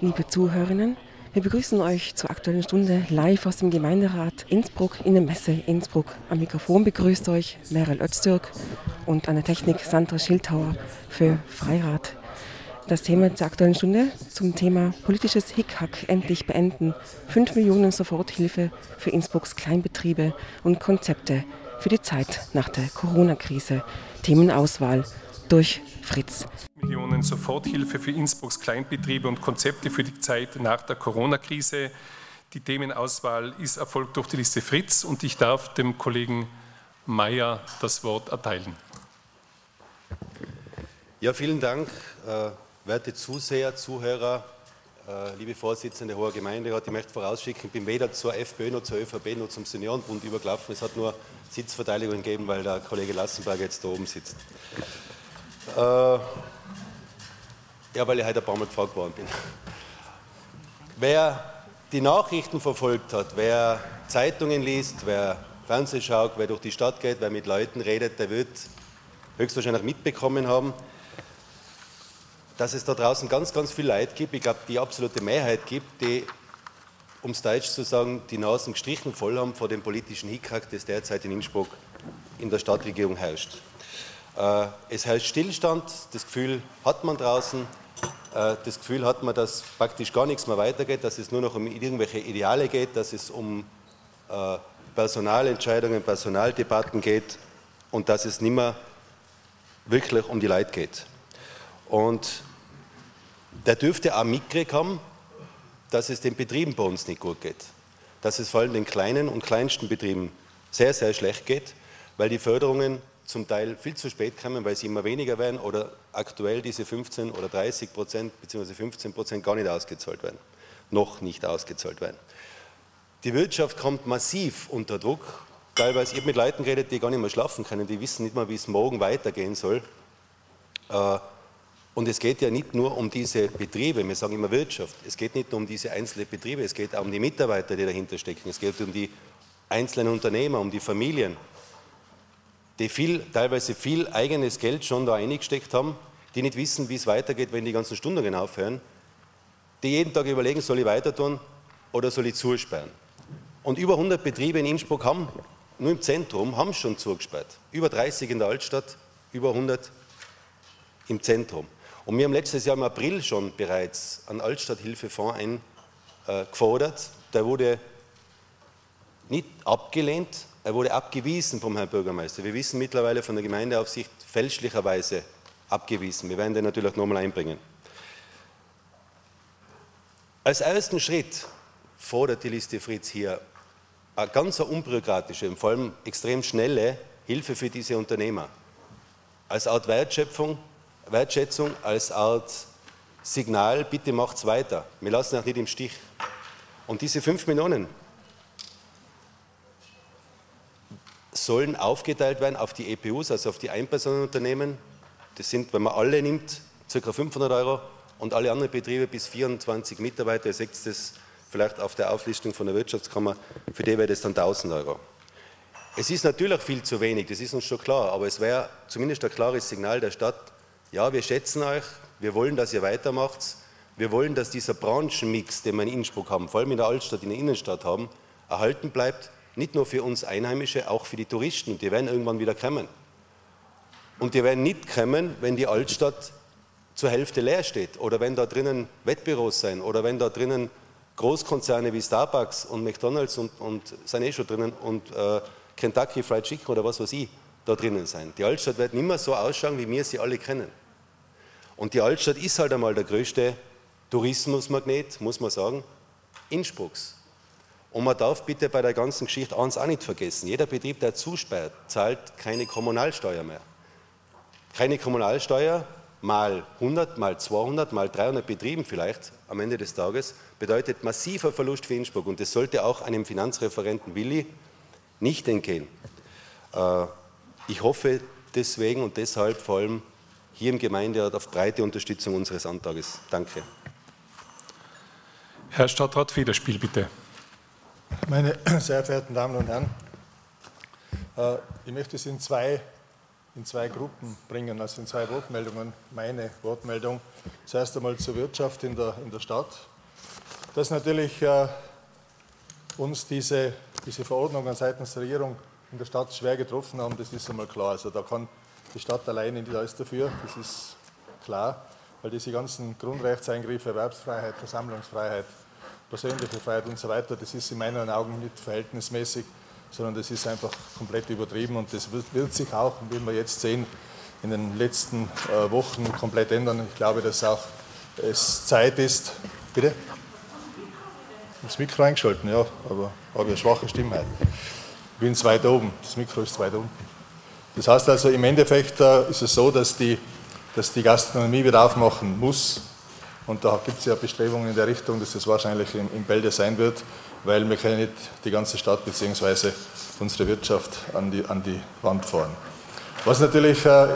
liebe Zuhörerinnen. Wir begrüßen euch zur Aktuellen Stunde live aus dem Gemeinderat Innsbruck in der Messe Innsbruck. Am Mikrofon begrüßt euch Meryl Öztürk und an der Technik Sandra Schildhauer für Freirad. Das Thema zur Aktuellen Stunde zum Thema politisches Hickhack endlich beenden. 5 Millionen Soforthilfe für Innsbrucks Kleinbetriebe und Konzepte für die Zeit nach der Corona-Krise. Themenauswahl durch Fritz. Millionen Soforthilfe für Innsbrucks Kleinbetriebe und Konzepte für die Zeit nach der Corona-Krise. Die Themenauswahl ist erfolgt durch die Liste Fritz und ich darf dem Kollegen Mayer das Wort erteilen. Ja, vielen Dank, äh, werte Zuseher, Zuhörer, äh, liebe Vorsitzende hoher Gemeinderat. Ich möchte vorausschicken, ich bin weder zur FPÖ noch zur ÖVP noch zum Seniorenbund übergelaufen. Es hat nur Sitzverteidigung gegeben, weil der Kollege Lassenberger jetzt da oben sitzt. Äh, ja, weil ich heute ein paar Mal gefragt worden bin. Wer die Nachrichten verfolgt hat, wer Zeitungen liest, wer Fernsehen schaut, wer durch die Stadt geht, wer mit Leuten redet, der wird höchstwahrscheinlich mitbekommen haben, dass es da draußen ganz, ganz viel Leid gibt. Ich glaube, die absolute Mehrheit gibt, die, um es deutsch zu sagen, die Nasen gestrichen voll haben vor dem politischen Hickhack, das derzeit in Innsbruck in der Stadtregierung herrscht. Äh, es herrscht Stillstand, das Gefühl hat man draußen, das Gefühl hat man, dass praktisch gar nichts mehr weitergeht, dass es nur noch um irgendwelche Ideale geht, dass es um äh, Personalentscheidungen, Personaldebatten geht und dass es nicht mehr wirklich um die Leute geht. Und der dürfte auch mitgekriegt haben, dass es den Betrieben bei uns nicht gut geht. Dass es vor allem den kleinen und kleinsten Betrieben sehr, sehr schlecht geht, weil die Förderungen zum Teil viel zu spät kommen, weil sie immer weniger werden oder aktuell diese 15 oder 30 Prozent bzw. 15 Prozent gar nicht ausgezahlt werden, noch nicht ausgezahlt werden. Die Wirtschaft kommt massiv unter Druck. Teilweise, ich habe mit Leuten geredet, die gar nicht mehr schlafen können, die wissen nicht mal, wie es morgen weitergehen soll. Äh, und es geht ja nicht nur um diese Betriebe, wir sagen immer Wirtschaft, es geht nicht nur um diese einzelnen Betriebe, es geht auch um die Mitarbeiter, die dahinter stecken, es geht um die einzelnen Unternehmer, um die Familien, die viel, teilweise viel eigenes Geld schon da eingesteckt haben, die nicht wissen, wie es weitergeht, wenn die ganzen Stundungen aufhören, die jeden Tag überlegen, soll ich weiter tun oder soll ich zusperren. Und über 100 Betriebe in Innsbruck haben, nur im Zentrum, haben schon zugesperrt. Über 30 in der Altstadt, über 100 im Zentrum. Und wir haben letztes Jahr im April schon bereits einen Altstadthilfefonds eingefordert. Der wurde nicht abgelehnt, er wurde abgewiesen vom Herrn Bürgermeister. Wir wissen mittlerweile von der Gemeindeaufsicht fälschlicherweise abgewiesen. Wir werden den natürlich nochmal einbringen. Als ersten Schritt fordert die Liste Fritz hier eine ganz unbürokratische und vor allem extrem schnelle Hilfe für diese Unternehmer. Als Art Wertschöpfung, Wertschätzung, als Art Signal, bitte macht's weiter. Wir lassen euch nicht im Stich. Und diese 5 Millionen, sollen aufgeteilt werden auf die EPUs, also auf die Einpersonenunternehmen. Das sind, wenn man alle nimmt, ca. 500 Euro und alle anderen Betriebe bis 24 Mitarbeiter, ihr seht das vielleicht auf der Auflistung von der Wirtschaftskammer, für die wäre das dann 1000 Euro. Es ist natürlich viel zu wenig, das ist uns schon klar, aber es wäre zumindest ein klares Signal der Stadt, ja, wir schätzen euch, wir wollen, dass ihr weitermacht, wir wollen, dass dieser Branchenmix, den wir in Innsbruck haben, vor allem in der Altstadt, in der Innenstadt haben, erhalten bleibt nicht nur für uns Einheimische, auch für die Touristen. Die werden irgendwann wieder kommen. Und die werden nicht kommen, wenn die Altstadt zur Hälfte leer steht oder wenn da drinnen Wettbüros sein oder wenn da drinnen Großkonzerne wie Starbucks und McDonalds und, und sind eh schon drinnen und äh, Kentucky Fried Chicken oder was weiß ich da drinnen sein. Die Altstadt wird nicht mehr so ausschauen, wie wir sie alle kennen. Und die Altstadt ist halt einmal der größte Tourismusmagnet, muss man sagen, Innsbrucks. Und man darf bitte bei der ganzen Geschichte eins auch nicht vergessen. Jeder Betrieb, der zusperrt, zahlt keine Kommunalsteuer mehr. Keine Kommunalsteuer mal 100, mal 200, mal 300 Betrieben vielleicht am Ende des Tages bedeutet massiver Verlust für Innsbruck. Und das sollte auch einem Finanzreferenten Willi nicht entgehen. Äh, ich hoffe deswegen und deshalb vor allem hier im Gemeinderat auf breite Unterstützung unseres Antrages. Danke. Herr Stadtrat Federspiel, bitte. Meine sehr verehrten Damen und Herren, äh, ich möchte es in zwei in zwei Gruppen bringen, also in zwei Wortmeldungen. Meine Wortmeldung zuerst einmal zur Wirtschaft in der, in der Stadt. Dass natürlich äh, uns diese, diese Verordnungen seitens der Regierung in der Stadt schwer getroffen haben, das ist einmal klar. Also da kann die Stadt alleine nicht alles dafür, das ist klar, weil diese ganzen Grundrechtseingriffe, Erwerbsfreiheit, Versammlungsfreiheit, persönliche Freiheit und so weiter, das ist in meinen Augen nicht verhältnismäßig sondern das ist einfach komplett übertrieben und das wird, sich auch, wie wir jetzt sehen, in den letzten äh, Wochen komplett ändern. Ich glaube, dass auch es Zeit ist. Bitte? Das Mikro eingeschalten, ja, aber habe eine schwache Stimme. Ich bin weit oben, das Mikro ist weit unten. Das heißt also, im Endeffekt äh, ist es so, dass die, dass die Gastronomie wieder aufmachen muss. Und da gibt es ja Bestrebungen in der Richtung, dass das wahrscheinlich in, in Bälde sein wird weil wir können nicht die ganze Stadt bzw. unsere Wirtschaft an die, an die Wand fahren. Was natürlich äh,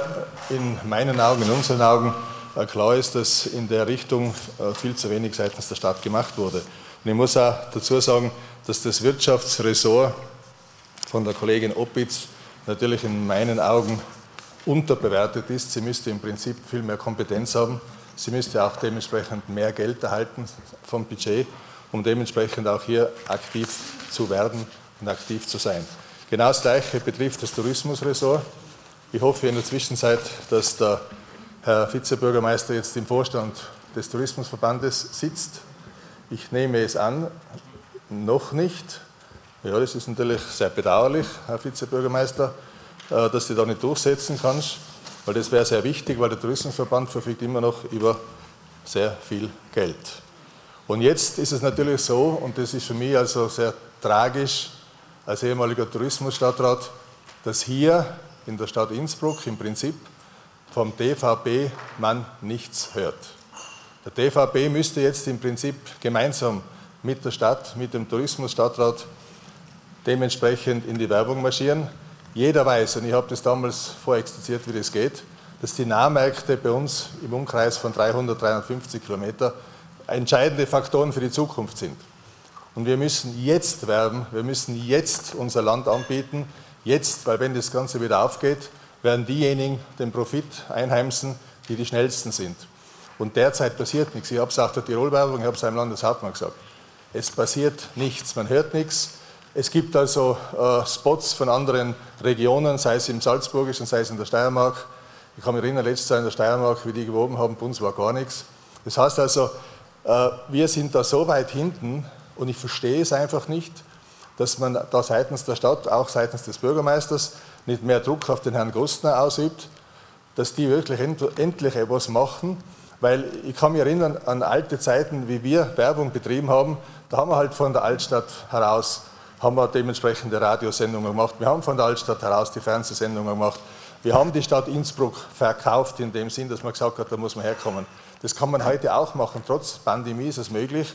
in meinen Augen, in unseren Augen äh, klar ist, dass in der Richtung äh, viel zu wenig seitens der Stadt gemacht wurde. Und ich muss auch dazu sagen, dass das Wirtschaftsressort von der Kollegin Opitz natürlich in meinen Augen unterbewertet ist. Sie müsste im Prinzip viel mehr Kompetenz haben. Sie müsste auch dementsprechend mehr Geld erhalten vom Budget um dementsprechend auch hier aktiv zu werden und aktiv zu sein. Genau das Gleiche betrifft das Tourismusressort. Ich hoffe in der Zwischenzeit, dass der Herr Vizebürgermeister jetzt im Vorstand des Tourismusverbandes sitzt. Ich nehme es an, noch nicht. Ja, das ist natürlich sehr bedauerlich, Herr Vizebürgermeister, äh, dass du da nicht durchsetzen kannst, weil das wäre sehr wichtig, weil der Tourismusverband verfügt immer noch über sehr viel Geld. Und jetzt ist es natürlich so, und das ist für mich also sehr tragisch als ehemaliger Tourismusstadtrat, dass hier in der Stadt Innsbruck im Prinzip vom DVB man nichts hört. Der DVB müsste jetzt im Prinzip gemeinsam mit der Stadt, mit dem Tourismusstadtrat dementsprechend in die Werbung marschieren. Jeder weiß, und ich habe das damals vorexpliziert, wie das geht, dass die Nahmärkte bei uns im Umkreis von 300, 350 Kilometer entscheidende Faktoren für die Zukunft sind. Und wir müssen jetzt werben, wir müssen jetzt unser Land anbieten, jetzt, weil wenn das Ganze wieder aufgeht, werden diejenigen den Profit einheimsen, die die schnellsten sind. Und derzeit passiert nichts. Ich habe es auch der Tirol-Werbung, ich habe es einem Landeshauptmann gesagt. Es passiert nichts, man hört nichts. Es gibt also äh, Spots von anderen Regionen, sei es im Salzburgischen, sei es in der Steiermark. Ich kann mich erinnern, letztes Jahr in der Steiermark, wie die gewoben haben, bei uns war gar nichts. Das heißt also, äh, wir sind da so weit hinten und ich verstehe es einfach nicht, dass man da seitens der Stadt, auch seitens des Bürgermeisters, nicht mehr Druck auf den Herrn Gostner ausübt, dass die wirklich endlich etwas machen. Weil ich kann mich erinnern an alte Zeiten, wie wir Werbung betrieben haben. Da haben wir halt von der Altstadt heraus haben wir dementsprechende Radiosendungen gemacht. Wir haben von der Altstadt heraus die Fernsehsendungen gemacht. Wir haben die Stadt Innsbruck verkauft in dem Sinn, dass man gesagt hat, da muss man herkommen. Das kann man heute auch machen. Trotz Pandemie ist es möglich.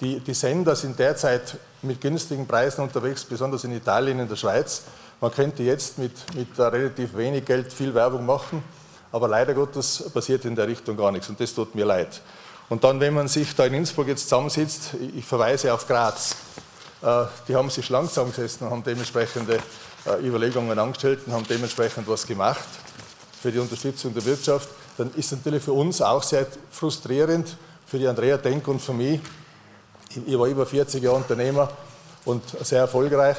Die, die Sender sind derzeit mit günstigen Preisen unterwegs, besonders in Italien, in der Schweiz. Man könnte jetzt mit, mit relativ wenig Geld viel Werbung machen, aber leider Gottes passiert in der Richtung gar nichts und das tut mir leid. Und dann, wenn man sich da in Innsbruck jetzt zusammensitzt, ich verweise auf Graz, die haben sich lang zusammengesessen und haben dementsprechende äh, Überlegungen angestellt und haben dementsprechend was gemacht für die Unterstützung der Wirtschaft dann ist natürlich für uns auch sehr frustrierend, für die Andrea Denk und für mich. Ich war über 40 Jahre Unternehmer und sehr erfolgreich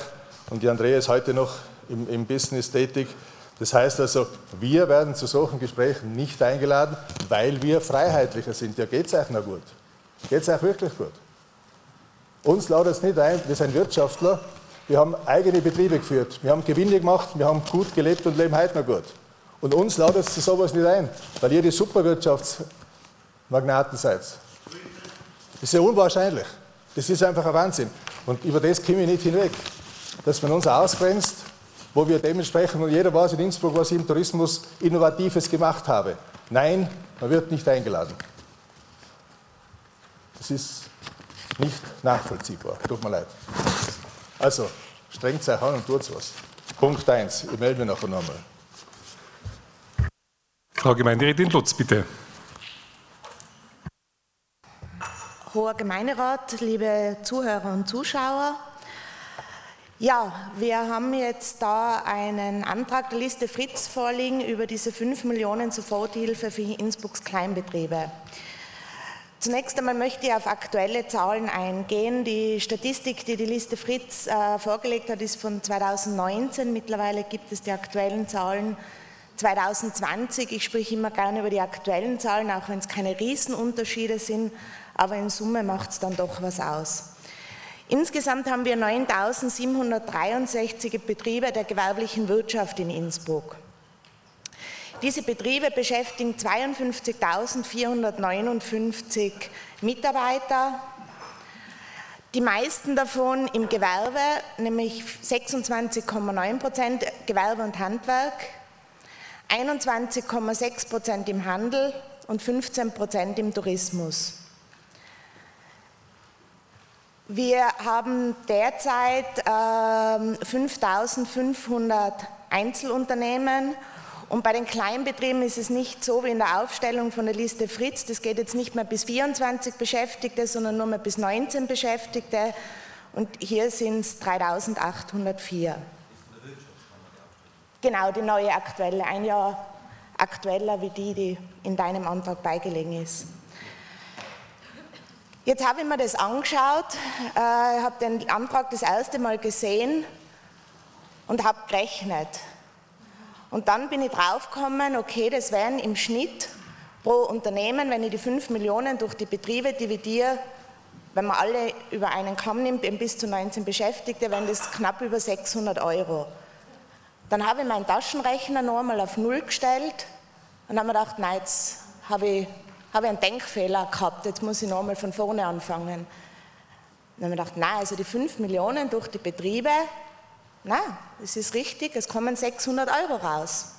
und die Andrea ist heute noch im, im Business tätig. Das heißt also, wir werden zu solchen Gesprächen nicht eingeladen, weil wir freiheitlicher sind. Ja, geht es euch noch gut? Geht es euch wirklich gut? Uns lautet es nicht ein, wir sind Wirtschaftler, wir haben eigene Betriebe geführt, wir haben Gewinne gemacht, wir haben gut gelebt und leben heute noch gut. Und uns lautet es sowas nicht ein, weil ihr die Superwirtschaftsmagnaten seid. Das ist ja unwahrscheinlich. Das ist einfach ein Wahnsinn. Und über das komme ich nicht hinweg. Dass man uns ausgrenzt, wo wir dementsprechend, und jeder weiß in Innsbruck, was ich im Tourismus Innovatives gemacht habe. Nein, man wird nicht eingeladen. Das ist nicht nachvollziehbar. Tut mir leid. Also, strengt euch an und tut was. Punkt 1. Ich melde mich nachher nochmal. Frau Gemeinderätin Lutz, bitte. Hoher Gemeinderat, liebe Zuhörer und Zuschauer, Ja, wir haben jetzt da einen Antrag der Liste Fritz vorliegen über diese 5 Millionen Soforthilfe für Innsbrucks Kleinbetriebe. Zunächst einmal möchte ich auf aktuelle Zahlen eingehen. Die Statistik, die die Liste Fritz äh, vorgelegt hat, ist von 2019. Mittlerweile gibt es die aktuellen Zahlen 2020. Ich spreche immer gerne über die aktuellen Zahlen, auch wenn es keine Riesenunterschiede sind, aber in Summe macht es dann doch was aus. Insgesamt haben wir 9.763 Betriebe der gewerblichen Wirtschaft in Innsbruck. Diese Betriebe beschäftigen 52.459 Mitarbeiter, die meisten davon im Gewerbe, nämlich 26,9 Prozent Gewerbe und Handwerk, 21,6 Prozent im Handel und 15 Prozent im Tourismus. Wir haben derzeit äh, 5500 Einzelunternehmen und bei den Kleinbetrieben ist es nicht so wie in der Aufstellung von der Liste Fritz, das geht jetzt nicht mehr bis 24 Beschäftigte, sondern nur mehr bis 19 Beschäftigte und hier sind es 3804. Genau, die neue aktuelle, ein Jahr aktueller wie die, die in deinem Antrag beigelegen ist. Jetzt habe ich mir das angeschaut, äh, habe den Antrag das erste Mal gesehen und habe gerechnet. Und dann bin ich draufgekommen, okay, das wären im Schnitt pro Unternehmen, wenn ich die 5 Millionen durch die Betriebe dividiere, wenn man alle über einen Kamm nimmt, bis zu 19 Beschäftigte, wären das knapp über 600 Euro. Dann habe ich meinen Taschenrechner noch einmal auf Null gestellt und habe mir gedacht, nein, jetzt habe ich habe ich einen Denkfehler gehabt, jetzt muss ich nochmal von vorne anfangen. Dann habe ich gedacht, nein, also die 5 Millionen durch die Betriebe, nein, das ist richtig, es kommen 600 Euro raus.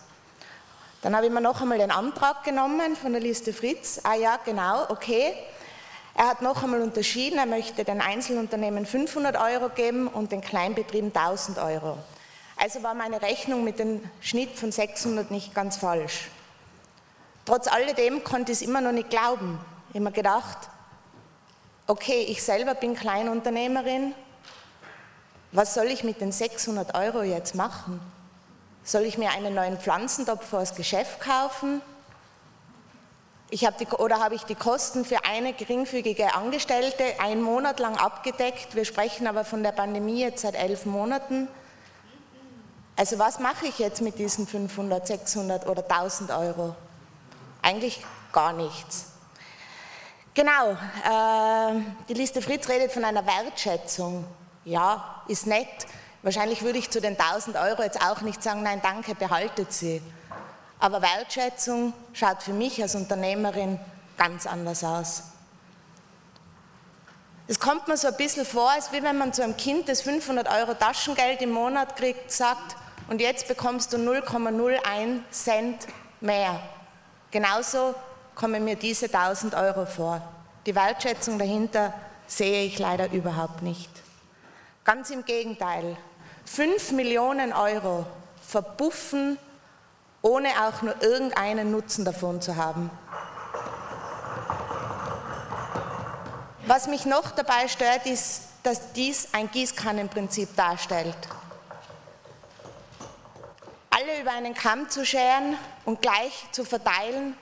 Dann habe ich mir noch einmal den Antrag genommen von der Liste Fritz. Ah ja, genau, okay. Er hat noch einmal unterschieden, er möchte den Einzelunternehmen 500 Euro geben und den Kleinbetrieben 1000 Euro. Also war meine Rechnung mit dem Schnitt von 600 nicht ganz falsch. Trotz alledem konnte ich es immer noch nicht glauben. Ich habe mir gedacht, okay, ich selber bin Kleinunternehmerin, was soll ich mit den 600 Euro jetzt machen? Soll ich mir einen neuen Pflanzentopf fürs Geschäft kaufen? Ich hab die, oder habe ich die Kosten für eine geringfügige Angestellte einen Monat lang abgedeckt? Wir sprechen aber von der Pandemie jetzt seit elf Monaten. Also was mache ich jetzt mit diesen 500, 600 oder 1000 Euro? Eigentlich gar nichts. Genau, äh, die Liste Fritz redet von einer Wertschätzung. Ja, ist nett. Wahrscheinlich würde ich zu den 1000 Euro jetzt auch nicht sagen, nein, danke, behaltet sie. Aber Wertschätzung schaut für mich als Unternehmerin ganz anders aus. Es kommt mir so ein bisschen vor, als wie wenn man zu einem Kind, das 500 Euro Taschengeld im Monat kriegt, sagt, und jetzt bekommst du 0,01 Cent mehr. Genauso kommen mir diese 1000 Euro vor. Die Wertschätzung dahinter sehe ich leider überhaupt nicht. Ganz im Gegenteil. 5 Millionen Euro verbuffen, ohne auch nur irgendeinen Nutzen davon zu haben. Was mich noch dabei stört, ist, dass dies ein Gießkannenprinzip darstellt. Alle über einen Kamm zu scheren und gleich zu verteilen,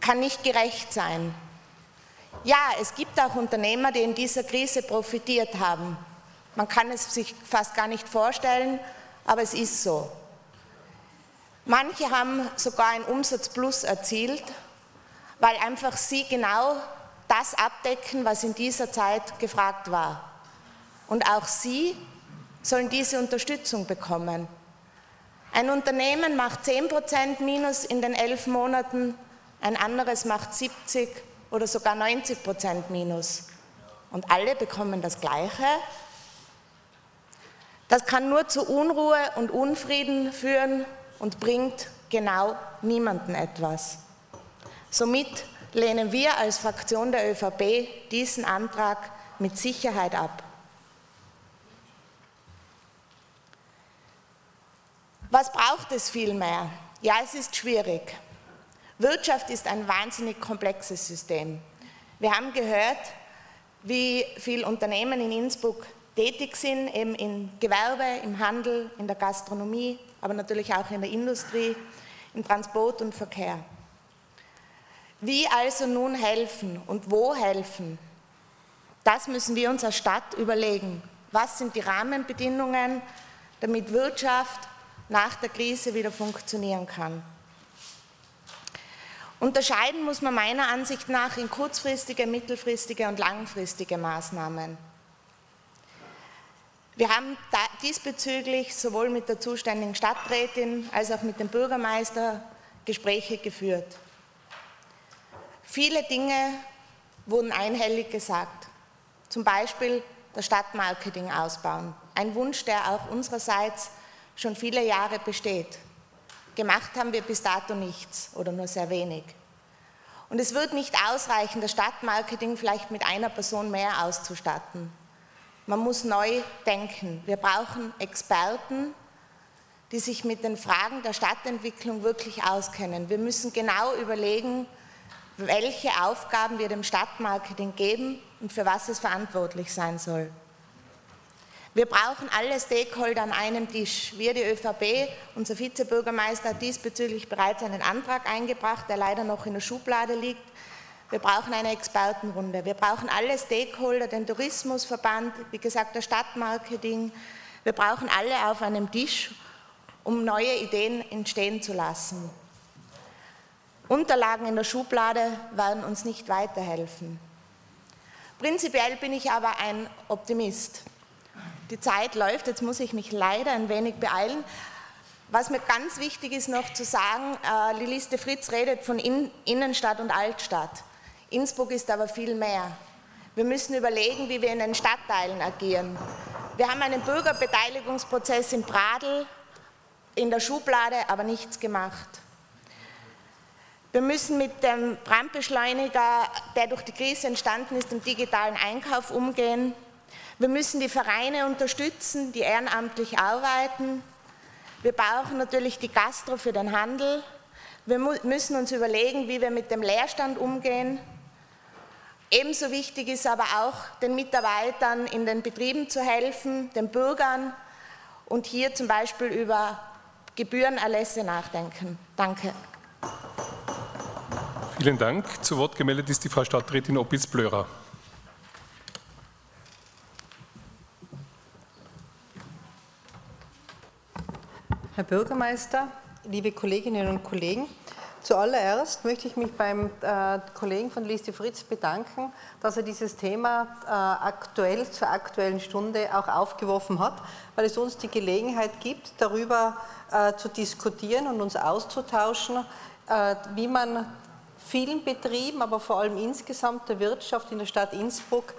kann nicht gerecht sein. Ja, es gibt auch Unternehmer, die in dieser Krise profitiert haben. Man kann es sich fast gar nicht vorstellen, aber es ist so. Manche haben sogar einen Umsatzplus erzielt, weil einfach sie genau das abdecken, was in dieser Zeit gefragt war. Und auch sie sollen diese Unterstützung bekommen. Ein Unternehmen macht 10% Minus in den elf Monaten, ein anderes macht 70 oder sogar 90% Minus. Und alle bekommen das Gleiche. Das kann nur zu Unruhe und Unfrieden führen und bringt genau niemanden etwas. Somit lehnen wir als Fraktion der ÖVP diesen Antrag mit Sicherheit ab. Was braucht es vielmehr? Ja, es ist schwierig. Wirtschaft ist ein wahnsinnig komplexes System. Wir haben gehört, wie viele Unternehmen in Innsbruck tätig sind, eben im Gewerbe, im Handel, in der Gastronomie, aber natürlich auch in der Industrie, im Transport und Verkehr. Wie also nun helfen und wo helfen? Das müssen wir uns als Stadt überlegen. Was sind die Rahmenbedingungen, damit Wirtschaft nach der Krise wieder funktionieren kann? Unterscheiden muss man meiner Ansicht nach in kurzfristige, mittelfristige und langfristige Maßnahmen. Wir haben diesbezüglich sowohl mit der zuständigen Stadträtin als auch mit dem Bürgermeister Gespräche geführt. Viele Dinge wurden einhellig gesagt. Zum Beispiel das Stadtmarketing ausbauen. Ein Wunsch, der auch unsererseits schon viele Jahre besteht. Gemacht haben wir bis dato nichts oder nur sehr wenig. Und es wird nicht ausreichen, das Stadtmarketing vielleicht mit einer Person mehr auszustatten. Man muss neu denken. Wir brauchen Experten, die sich mit den Fragen der Stadtentwicklung wirklich auskennen. Wir müssen genau überlegen, welche Aufgaben wir dem Stadtmarketing geben und für was es verantwortlich sein soll. Wir brauchen alle Stakeholder an einem Tisch. Wir, die ÖVP, unser Vizebürgermeister hat diesbezüglich bereits einen Antrag eingebracht, der leider noch in der Schublade liegt. Wir brauchen eine Expertenrunde. Wir brauchen alle Stakeholder, den Tourismusverband, wie gesagt, das Stadtmarketing. Wir brauchen alle auf einem Tisch, um neue Ideen entstehen zu lassen. Unterlagen in der Schublade werden uns nicht weiterhelfen. Prinzipiell bin ich aber ein Optimist. Die Zeit läuft, jetzt muss ich mich leider ein wenig beeilen. Was mir ganz wichtig ist noch zu sagen, äh, die Liste Fritz redet von Innenstadt und Altstadt. Innsbruck ist aber viel mehr. Wir müssen überlegen, wie wir in den Stadtteilen agieren. Wir haben einen Bürgerbeteiligungsprozess in Pradl in der Schublade, aber nichts gemacht. Wir müssen mit dem Brandbeschleuniger, der durch die Krise entstanden ist, im digitalen Einkauf umgehen. Wir müssen die Vereine unterstützen, die ehrenamtlich arbeiten. Wir brauchen natürlich die Gastro für den Handel. Wir müssen uns überlegen, wie wir mit dem Leerstand umgehen. Ebenso wichtig ist aber auch, den Mitarbeitern in den Betrieben zu helfen, den Bürgern und hier zum Beispiel über Gebührenerlässe nachdenken. Danke. Vielen Dank. Zu Wort gemeldet ist die Frau Stadträtin Opitz-Blörer. Herr Bürgermeister, liebe Kolleginnen und Kollegen, Zuallererst möchte ich mich beim äh, Kollegen von Liste Fritz bedanken, dass er dieses Thema äh, aktuell zur aktuellen Stunde auch aufgeworfen hat, weil es uns die Gelegenheit gibt, darüber äh, zu diskutieren und uns auszutauschen, äh, wie man vielen Betrieben, aber vor allem insgesamt der Wirtschaft in der Stadt Innsbruck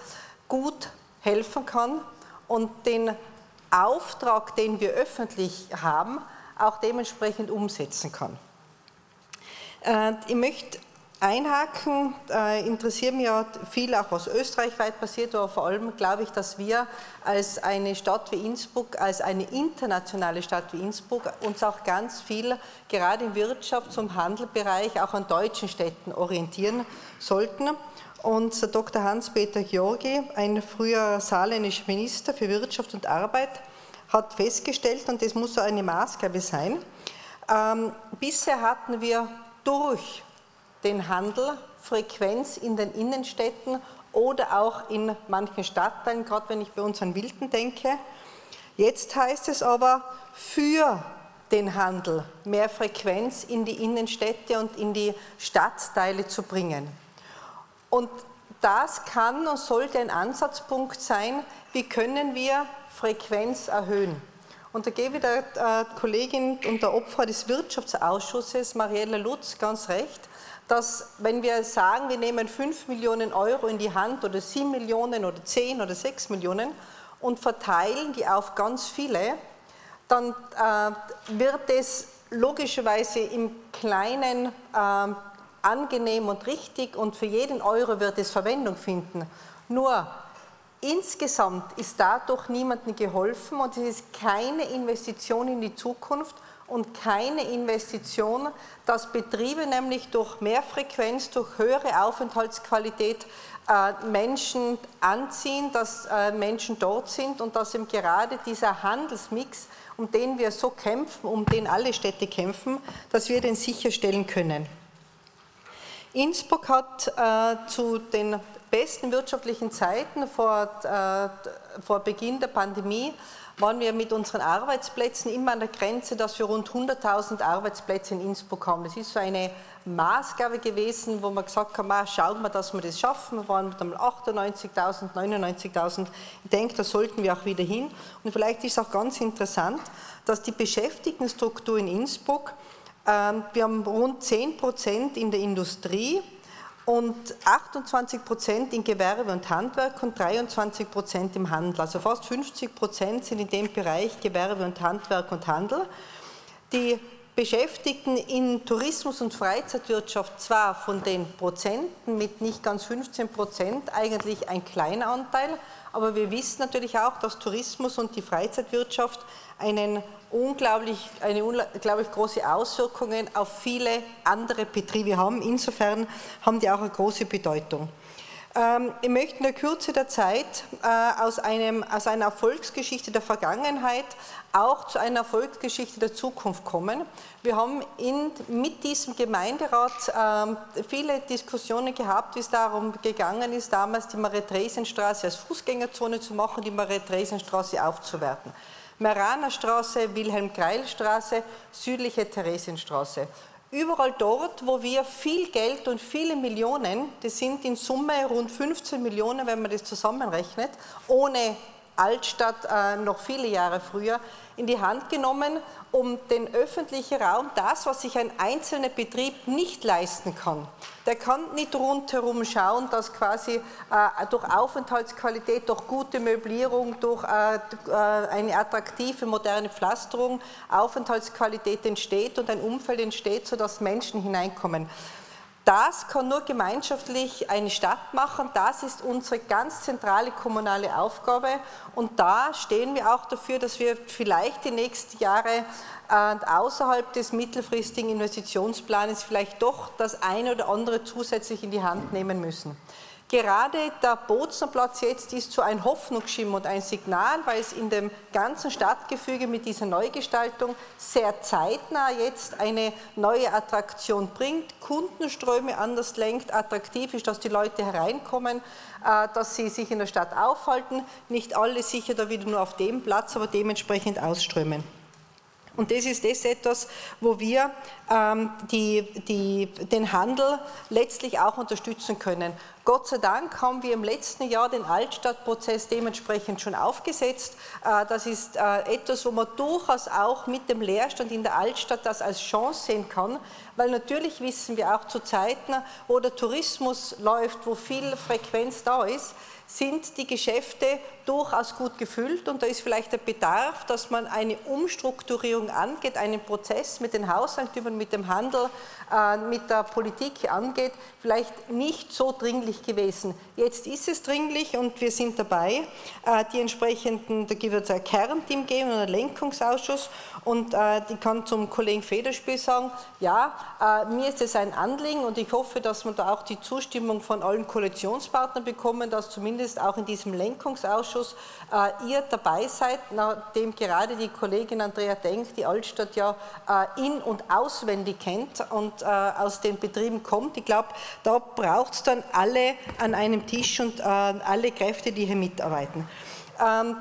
gut helfen kann und den Auftrag, den wir öffentlich haben, auch dementsprechend umsetzen kann. Äh, ich möchte einhaken, äh, interessiert mich ja viel auch, was österreichweit passiert, aber vor allem glaube ich, dass wir als eine Stadt wie Innsbruck, als eine internationale Stadt wie Innsbruck uns auch ganz viel, gerade im Wirtschafts- und Handelbereich, auch an deutschen Städten orientieren sollten. Und Dr. Hans-Peter Georgi, ein früher saarländischer Minister für Wirtschaft und Arbeit, hat festgestellt, und das muss so eine Maßgabe sein, ähm, bisher hatten wir durch den Handel Frequenz in den Innenstädten oder auch in manchen Stadtteilen, gerade wenn ich bei uns an Wilden denke. Jetzt heißt es aber für den Handel mehr Frequenz in die Innenstädte und in die Stadtteile zu bringen. Und das kann und sollte ein Ansatzpunkt sein, wie können wir Frequenz erhöhen. Und da gebe ich der äh, Kollegin und der Opfer des Wirtschaftsausschusses, Marielle Lutz, ganz recht, dass wenn wir sagen, wir nehmen 5 Millionen Euro in die Hand oder 7 Millionen oder 10 oder 6 Millionen und verteilen die auf ganz viele, dann äh, wird es logischerweise im Kleinen äh, angenehm und richtig und für jeden Euro wird es Verwendung finden. Nur Insgesamt ist dadurch niemandem geholfen und es ist keine Investition in die Zukunft und keine Investition, dass Betriebe nämlich durch mehr Frequenz, durch höhere Aufenthaltsqualität äh, Menschen anziehen, dass äh, Menschen dort sind und dass eben gerade dieser Handelsmix, um den wir so kämpfen, um den alle Städte kämpfen, dass wir den sicherstellen können. Innsbruck hat äh, zu den besten wirtschaftlichen Zeiten vor, äh, vor Beginn der Pandemie waren wir mit unseren Arbeitsplätzen immer an der Grenze, dass wir rund 100.000 Arbeitsplätze in Innsbruck haben. Das ist so eine Maßgabe gewesen, wo man gesagt hat, schauen wir, dass wir das schaffen. Wir waren mit 98.000, 99.000. Ich denke, da sollten wir auch wieder hin. Und vielleicht ist auch ganz interessant, dass die Beschäftigtenstruktur in Innsbruck, äh, wir haben rund 10 Prozent in der Industrie, und 28 Prozent in Gewerbe und Handwerk und 23 Prozent im Handel. Also fast 50 Prozent sind in dem Bereich Gewerbe und Handwerk und Handel. Die Beschäftigten in Tourismus und Freizeitwirtschaft zwar von den Prozenten mit nicht ganz 15 Prozent eigentlich ein kleiner Anteil, aber wir wissen natürlich auch, dass Tourismus und die Freizeitwirtschaft einen unglaublich, eine unglaublich große Auswirkungen auf viele andere Betriebe haben. Insofern haben die auch eine große Bedeutung. Ähm, ich möchte in der Kürze der Zeit äh, aus, einem, aus einer Erfolgsgeschichte der Vergangenheit auch zu einer Erfolgsgeschichte der Zukunft kommen. Wir haben in, mit diesem Gemeinderat äh, viele Diskussionen gehabt, wie es darum gegangen ist, damals die Marie-Theresienstraße als Fußgängerzone zu machen, die Marie-Theresienstraße aufzuwerten. Meraner Straße, Wilhelm-Greil-Straße, südliche Theresienstraße. Überall dort, wo wir viel Geld und viele Millionen, das sind in Summe rund 15 Millionen, wenn man das zusammenrechnet, ohne Altstadt äh, noch viele Jahre früher, in die Hand genommen, um den öffentlichen Raum, das, was sich ein einzelner Betrieb nicht leisten kann. Der kann nicht rundherum schauen, dass quasi äh, durch Aufenthaltsqualität, durch gute Möblierung, durch äh, äh, eine attraktive, moderne Pflasterung Aufenthaltsqualität entsteht und ein Umfeld entsteht, sodass Menschen hineinkommen. Das kann nur gemeinschaftlich eine Stadt machen. Das ist unsere ganz zentrale kommunale Aufgabe. Und da stehen wir auch dafür, dass wir vielleicht die nächsten Jahre äh, außerhalb des mittelfristigen Investitionsplanes vielleicht doch das eine oder andere zusätzlich in die Hand nehmen müssen. Gerade der Boznerplatz jetzt ist so ein Hoffnungsschimmer und ein Signal, weil es in dem ganzen Stadtgefüge mit dieser Neugestaltung sehr zeitnah jetzt eine neue Attraktion bringt, Kundenströme anders lenkt, attraktiv ist, dass die Leute hereinkommen, äh, dass sie sich in der Stadt aufhalten, nicht alle sicher da wieder nur auf dem Platz, aber dementsprechend ausströmen. Und das ist das etwas, wo wir ähm, die, die, den Handel letztlich auch unterstützen können. Gott sei Dank haben wir im letzten Jahr den Altstadtprozess dementsprechend schon aufgesetzt. Äh, das ist äh, etwas, wo man durchaus auch mit dem Leerstand in der Altstadt das als Chance sehen kann, weil natürlich wissen wir auch zu Zeiten, wo der Tourismus läuft, wo viel Frequenz da ist, sind die Geschäfte durchaus gut gefüllt. Und da ist vielleicht der Bedarf, dass man eine Umstrukturierung angeht, einen Prozess mit den Hauseigentümern, mit dem Handel, äh, mit der Politik angeht, vielleicht nicht so dringlich gewesen. Jetzt ist es dringlich und wir sind dabei, äh, die entsprechenden, da wird es ein Kernteam geben, einen Lenkungsausschuss. Und äh, ich kann zum Kollegen Federspiel sagen, ja, mir ist es ein Anliegen und ich hoffe, dass wir da auch die Zustimmung von allen Koalitionspartnern bekommen, dass zumindest auch in diesem Lenkungsausschuss Ausschuss äh, ihr dabei seid, nachdem gerade die Kollegin Andrea Denk die Altstadt ja äh, in- und auswendig kennt und äh, aus den Betrieben kommt. Ich glaube, da braucht es dann alle an einem Tisch und alle Kräfte, die hier mitarbeiten. Ähm,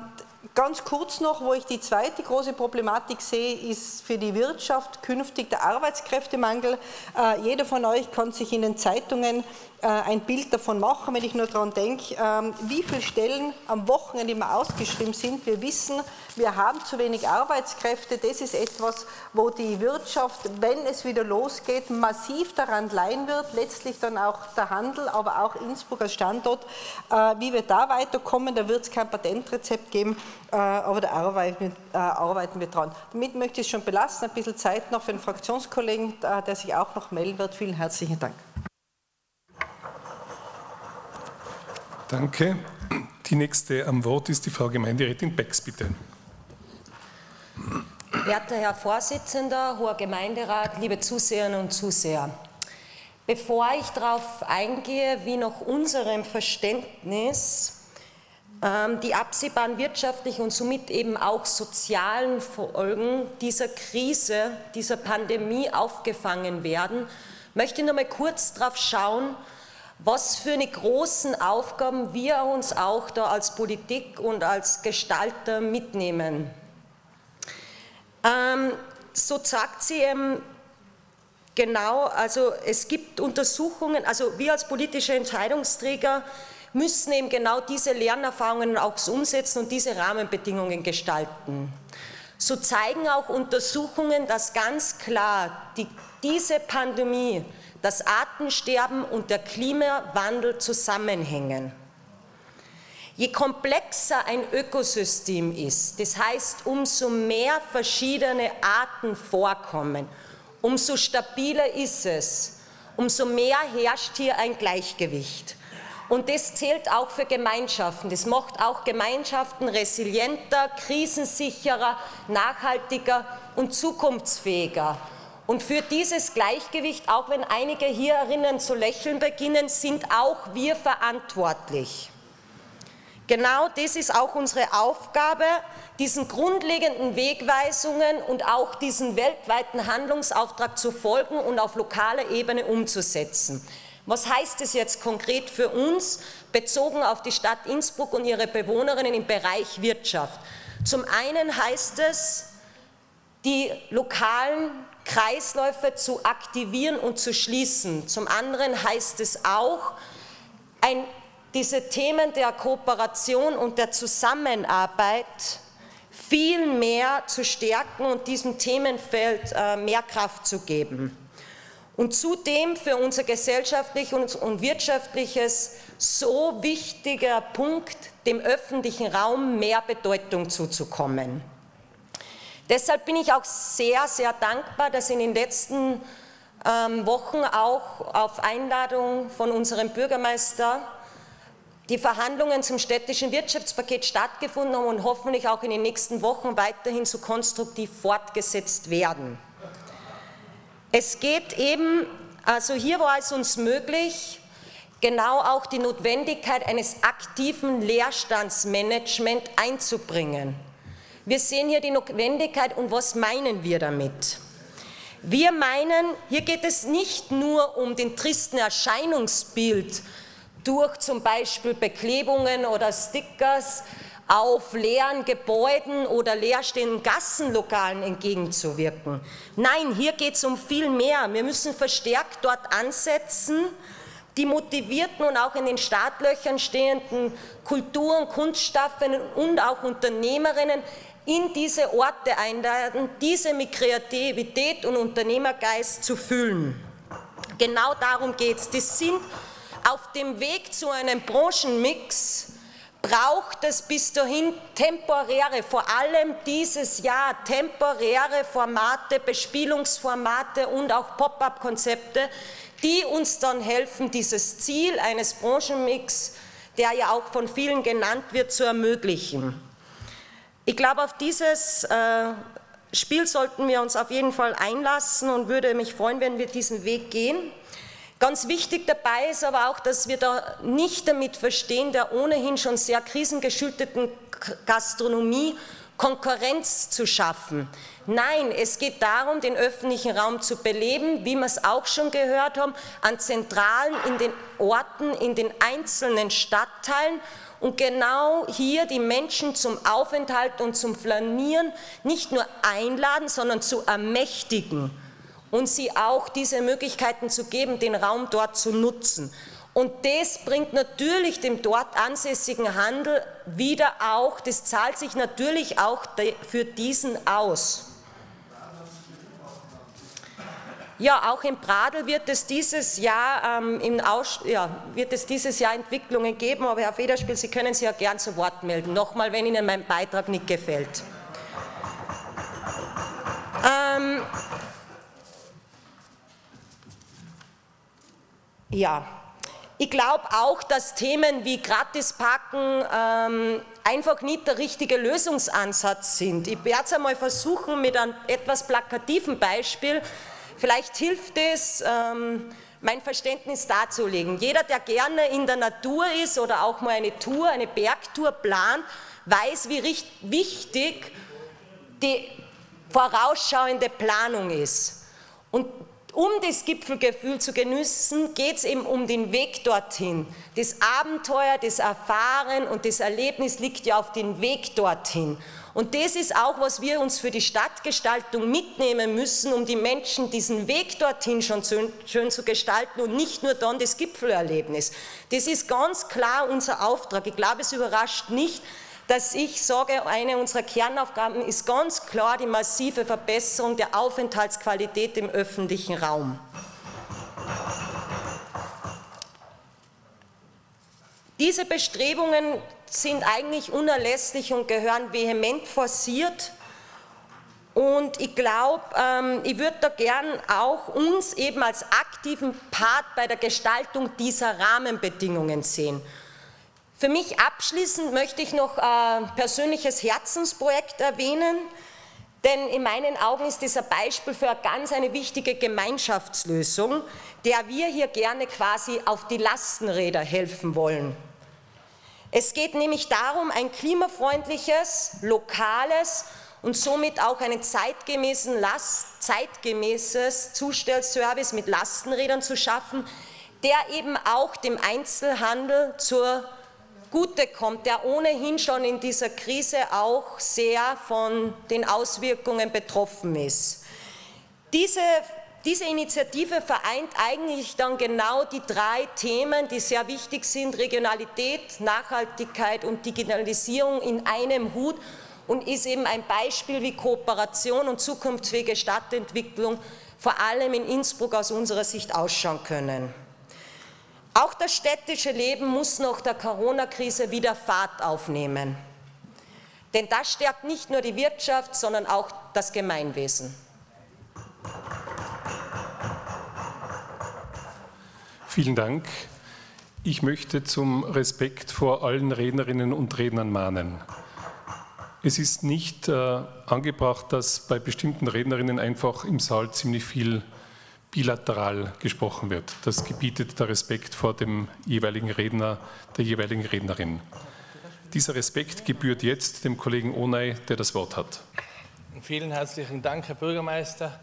Ganz kurz noch, wo ich die zweite große Problematik sehe, ist für die Wirtschaft künftig der Arbeitskräftemangel. Äh, jeder von euch kann sich in den Zeitungen ein Bild davon machen, wenn ich nur daran denke, ähm, wie viele Stellen am Wochenende immer ausgeschrieben sind. Wir wissen, wir haben zu wenig Arbeitskräfte. Das ist etwas, wo die Wirtschaft, wenn es wieder losgeht, massiv daran leihen wird. Letztlich dann auch der Handel, aber auch Innsbruck als Standort. Äh, wie wir da weiterkommen, da wird es kein Patentrezept geben, äh, aber da arbeiten wir dran. Damit möchte ich es schon belassen. Ein bisschen Zeit noch für den Fraktionskollegen, der sich auch noch melden wird. Vielen herzlichen Dank. Danke. Die nächste am Wort ist die Frau Gemeinderätin Becks, bitte. Werter Herr Vorsitzender, hoher Gemeinderat, liebe Zuseherinnen und Zuseher. Bevor ich darauf eingehe, wie nach unserem Verständnis ähm, die absehbaren wirtschaftlichen und somit eben auch sozialen Folgen dieser Krise, dieser Pandemie aufgefangen werden, möchte ich noch mal kurz darauf schauen, was für eine großen Aufgaben wir uns auch da als Politik und als Gestalter mitnehmen. Ähm, so sagt sie eben Genau, also es gibt Untersuchungen, also wir als politische Entscheidungsträger müssen eben genau diese Lernerfahrungen auch umsetzen und diese Rahmenbedingungen gestalten. So zeigen auch Untersuchungen, dass ganz klar die, diese Pandemie, das Artensterben und der Klimawandel zusammenhängen. Je komplexer ein Ökosystem ist, das heißt, umso mehr verschiedene Arten vorkommen, umso stabiler ist es, umso mehr herrscht hier ein Gleichgewicht. Und das zählt auch für Gemeinschaften. Das macht auch Gemeinschaften resilienter, krisensicherer, nachhaltiger und zukunftsfähiger. Und für dieses Gleichgewicht, auch wenn einige hier erinnern zu lächeln beginnen, sind auch wir verantwortlich. Genau das ist auch unsere Aufgabe, diesen grundlegenden Wegweisungen und auch diesen weltweiten Handlungsauftrag zu folgen und auf lokaler Ebene umzusetzen. Was heißt es jetzt konkret für uns, bezogen auf die Stadt Innsbruck und ihre Bewohnerinnen im Bereich Wirtschaft? Zum einen heißt es, die lokalen Kreisläufe zu aktivieren und zu schließen. Zum anderen heißt es auch, ein diese Themen der Kooperation und der Zusammenarbeit viel mehr zu stärken und diesem Themenfeld äh, mehr Kraft zu geben. Und zudem für unser gesellschaftliches und wirtschaftliches so wichtiger Punkt, dem öffentlichen Raum mehr Bedeutung zuzukommen. Deshalb bin ich auch sehr, sehr dankbar, dass in den letzten ähm, Wochen auch auf Einladung von unserem Bürgermeister die Verhandlungen zum städtischen Wirtschaftspaket stattgefunden haben und hoffentlich auch in den nächsten Wochen weiterhin so konstruktiv fortgesetzt werden. Es geht eben, also hier war es uns möglich, genau auch die Notwendigkeit eines aktiven Leerstandsmanagements einzubringen. Wir sehen hier die Notwendigkeit und was meinen wir damit? Wir meinen, hier geht es nicht nur um den tristen Erscheinungsbild durch zum Beispiel Beklebungen oder Stickers auf leeren Gebäuden oder leerstehenden Gassenlokalen entgegenzuwirken. Nein, hier geht es um viel mehr. Wir müssen verstärkt dort ansetzen, die motivierten und auch in den Startlöchern stehenden Kultur- und Kunstschaffenden und auch Unternehmerinnen in diese Orte einladen, diese mit Kreativität und Unternehmergeist zu füllen. Genau darum geht es. Das sind auf dem Weg zu einem Branchenmix braucht es bis dahin temporäre, vor allem dieses Jahr, temporäre Formate, Bespielungsformate und auch Pop-up-Konzepte, die uns dann helfen, dieses Ziel eines Branchenmix, der ja auch von vielen genannt wird, zu ermöglichen. Ich glaube, auf dieses äh, Spiel sollten wir uns auf jeden Fall einlassen und würde mich freuen, wenn wir diesen Weg gehen. Ganz wichtig dabei ist aber auch, dass wir da nicht damit verstehen, der ohnehin schon sehr krisengeschütteten Gastronomie Konkurrenz zu schaffen. Nein, es geht darum, den öffentlichen Raum zu beleben, wie wir es auch schon gehört haben, an Zentralen in den Orten, in den einzelnen Stadtteilen und genau hier die Menschen zum Aufenthalt und zum Flanieren nicht nur einladen, sondern zu ermächtigen und sie auch diese Möglichkeiten zu geben, den Raum dort zu nutzen. Und das bringt natürlich dem dort ansässigen Handel wieder auch, das zahlt sich natürlich auch für diesen aus. Ja, auch in Pradel wird es dieses Jahr, ähm, ja, wird es dieses Jahr Entwicklungen geben, aber Herr Federspiel, Sie können sich ja gern zu Wort melden. Nochmal, wenn Ihnen mein Beitrag nicht gefällt. Ähm, Ja, ich glaube auch, dass Themen wie Gratisparken ähm, einfach nicht der richtige Lösungsansatz sind. Ich werde es einmal versuchen mit einem etwas plakativen Beispiel. Vielleicht hilft es, ähm, mein Verständnis darzulegen. Jeder, der gerne in der Natur ist oder auch mal eine Tour, eine Bergtour plant, weiß, wie wichtig die vorausschauende Planung ist. Und um das Gipfelgefühl zu genießen, geht es eben um den Weg dorthin. Das Abenteuer, das Erfahren und das Erlebnis liegt ja auf dem Weg dorthin. Und das ist auch, was wir uns für die Stadtgestaltung mitnehmen müssen, um die Menschen diesen Weg dorthin schon schön zu gestalten und nicht nur dann das Gipfelerlebnis. Das ist ganz klar unser Auftrag. Ich glaube, es überrascht nicht, dass ich sage, eine unserer Kernaufgaben ist ganz klar die massive Verbesserung der Aufenthaltsqualität im öffentlichen Raum. Diese Bestrebungen sind eigentlich unerlässlich und gehören vehement forciert. Und ich glaube, ähm, ich würde da gern auch uns eben als aktiven Part bei der Gestaltung dieser Rahmenbedingungen sehen. Für mich abschließend möchte ich noch ein persönliches Herzensprojekt erwähnen, denn in meinen Augen ist ein Beispiel für eine ganz eine wichtige Gemeinschaftslösung, der wir hier gerne quasi auf die Lastenräder helfen wollen. Es geht nämlich darum, ein klimafreundliches, lokales und somit auch einen zeitgemäßen Last, zeitgemäßes Zustellservice mit Lastenrädern zu schaffen, der eben auch dem Einzelhandel zur Gute kommt, der ohnehin schon in dieser Krise auch sehr von den Auswirkungen betroffen ist. Diese, diese Initiative vereint eigentlich dann genau die drei Themen, die sehr wichtig sind, Regionalität, Nachhaltigkeit und Digitalisierung in einem Hut und ist eben ein Beispiel, wie Kooperation und zukunftsfähige Stadtentwicklung vor allem in Innsbruck aus unserer Sicht ausschauen können. Auch das städtische Leben muss nach der Corona-Krise wieder Fahrt aufnehmen. Denn das stärkt nicht nur die Wirtschaft, sondern auch das Gemeinwesen. Vielen Dank. Ich möchte zum Respekt vor allen Rednerinnen und Rednern mahnen. Es ist nicht äh, angebracht, dass bei bestimmten Rednerinnen einfach im Saal ziemlich viel bilateral gesprochen wird. Das gebietet der Respekt vor dem jeweiligen Redner, der jeweiligen Rednerin. Dieser Respekt gebührt jetzt dem Kollegen Onay, der das Wort hat. Vielen herzlichen Dank, Herr Bürgermeister.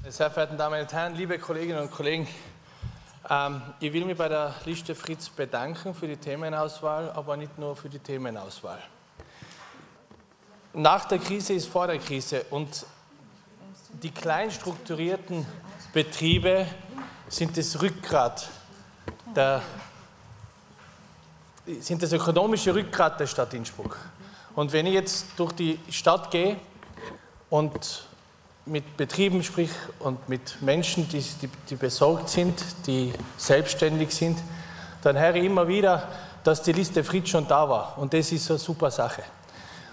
Meine sehr verehrten Damen und Herren, liebe Kolleginnen und Kollegen, ähm, ich will mich bei der Liste Fritz bedanken für die Themenauswahl, aber nicht nur für die Themenauswahl. Nach der Krise ist vor der Krise und die kleinstrukturierten Betriebe sind das Rückgrat der, sind das ökonomische Rückgrat der Stadt Innsbruck. Und wenn ich jetzt durch die Stadt gehe und mit Betrieben sprich und mit Menschen, die, die, die besorgt sind, die selbstständig sind, dann höre ich immer wieder, dass die Liste Fritz schon da war. Und das ist eine super Sache.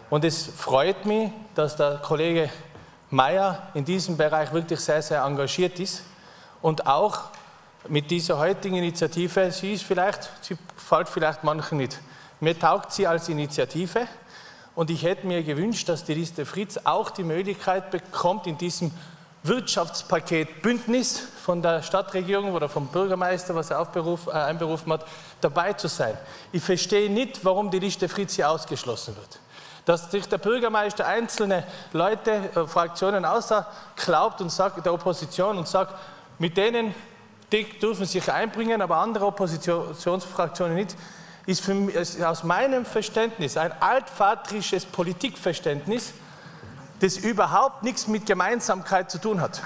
Und es freut mich, dass der Kollege Meyer in diesem Bereich wirklich sehr, sehr engagiert ist und auch mit dieser heutigen Initiative, sie ist vielleicht, sie fällt vielleicht manchen nicht. Mir taugt sie als Initiative und ich hätte mir gewünscht, dass die Liste Fritz auch die Möglichkeit bekommt, in diesem Wirtschaftspaket Bündnis von der Stadtregierung oder vom Bürgermeister, was er aufberuf, äh, einberufen hat, dabei zu sein. Ich verstehe nicht, warum die Liste Fritz hier ausgeschlossen wird dass sich der Bürgermeister einzelne Leute, äh, Fraktionen außerklaubt und sagt, der Opposition und sagt, mit denen die dürfen sich einbringen, aber andere Oppositionsfraktionen nicht, ist, für ist aus meinem Verständnis ein altvatrisches Politikverständnis, das überhaupt nichts mit Gemeinsamkeit zu tun hat.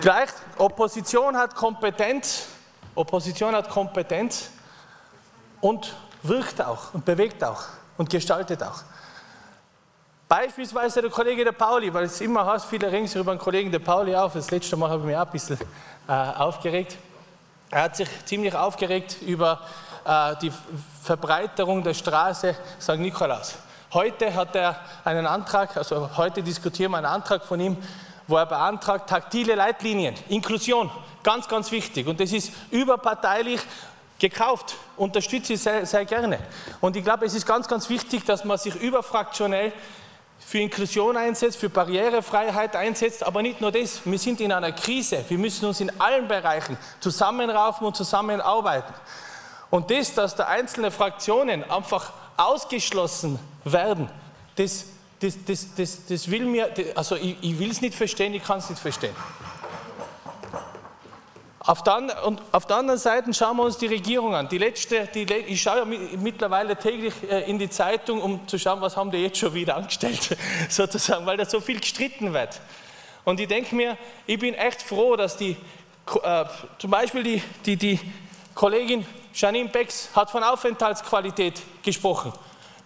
Gleich, Opposition hat Kompetenz, Opposition hat Kompetenz und wirkt auch und bewegt auch und gestaltet auch. Beispielsweise der Kollege der Pauli, weil es immer heißt, viele sich über den Kollegen der Pauli auf. Das letzte Mal habe ich mich auch ein bisschen äh, aufgeregt. Er hat sich ziemlich aufgeregt über äh, die Verbreiterung der Straße St. Nikolaus. Heute hat er einen Antrag, also heute diskutieren wir einen Antrag von ihm, wo er beantragt, taktile Leitlinien, Inklusion, ganz, ganz wichtig. Und das ist überparteilich gekauft, unterstütze ich sehr, sehr gerne. Und ich glaube, es ist ganz, ganz wichtig, dass man sich überfraktionell für Inklusion einsetzt, für Barrierefreiheit einsetzt, aber nicht nur das, wir sind in einer Krise, wir müssen uns in allen Bereichen zusammenraufen und zusammenarbeiten. Und das, dass da einzelne Fraktionen einfach ausgeschlossen werden, das, das, das, das, das will mir, also ich, ich will es nicht verstehen, ich kann es nicht verstehen. Auf der, und auf der anderen Seite schauen wir uns die Regierung an. Die letzte, die, ich schaue ja mittlerweile täglich äh, in die Zeitung, um zu schauen, was haben die jetzt schon wieder angestellt, sozusagen, weil da so viel gestritten wird. Und ich denke mir, ich bin echt froh, dass die, äh, zum Beispiel die, die, die Kollegin Janine Becks hat von Aufenthaltsqualität gesprochen.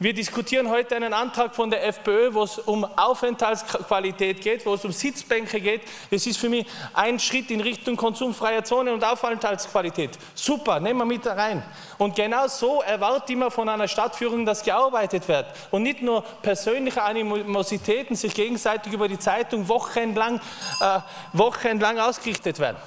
Wir diskutieren heute einen Antrag von der FPÖ, wo es um Aufenthaltsqualität geht, wo es um Sitzbänke geht. Das ist für mich ein Schritt in Richtung konsumfreier Zone und Aufenthaltsqualität. Super, nehmen wir mit rein. Und genau so erwartet immer von einer Stadtführung, dass gearbeitet wird und nicht nur persönliche Animositäten sich gegenseitig über die Zeitung wochenlang, äh, wochenlang ausgerichtet werden.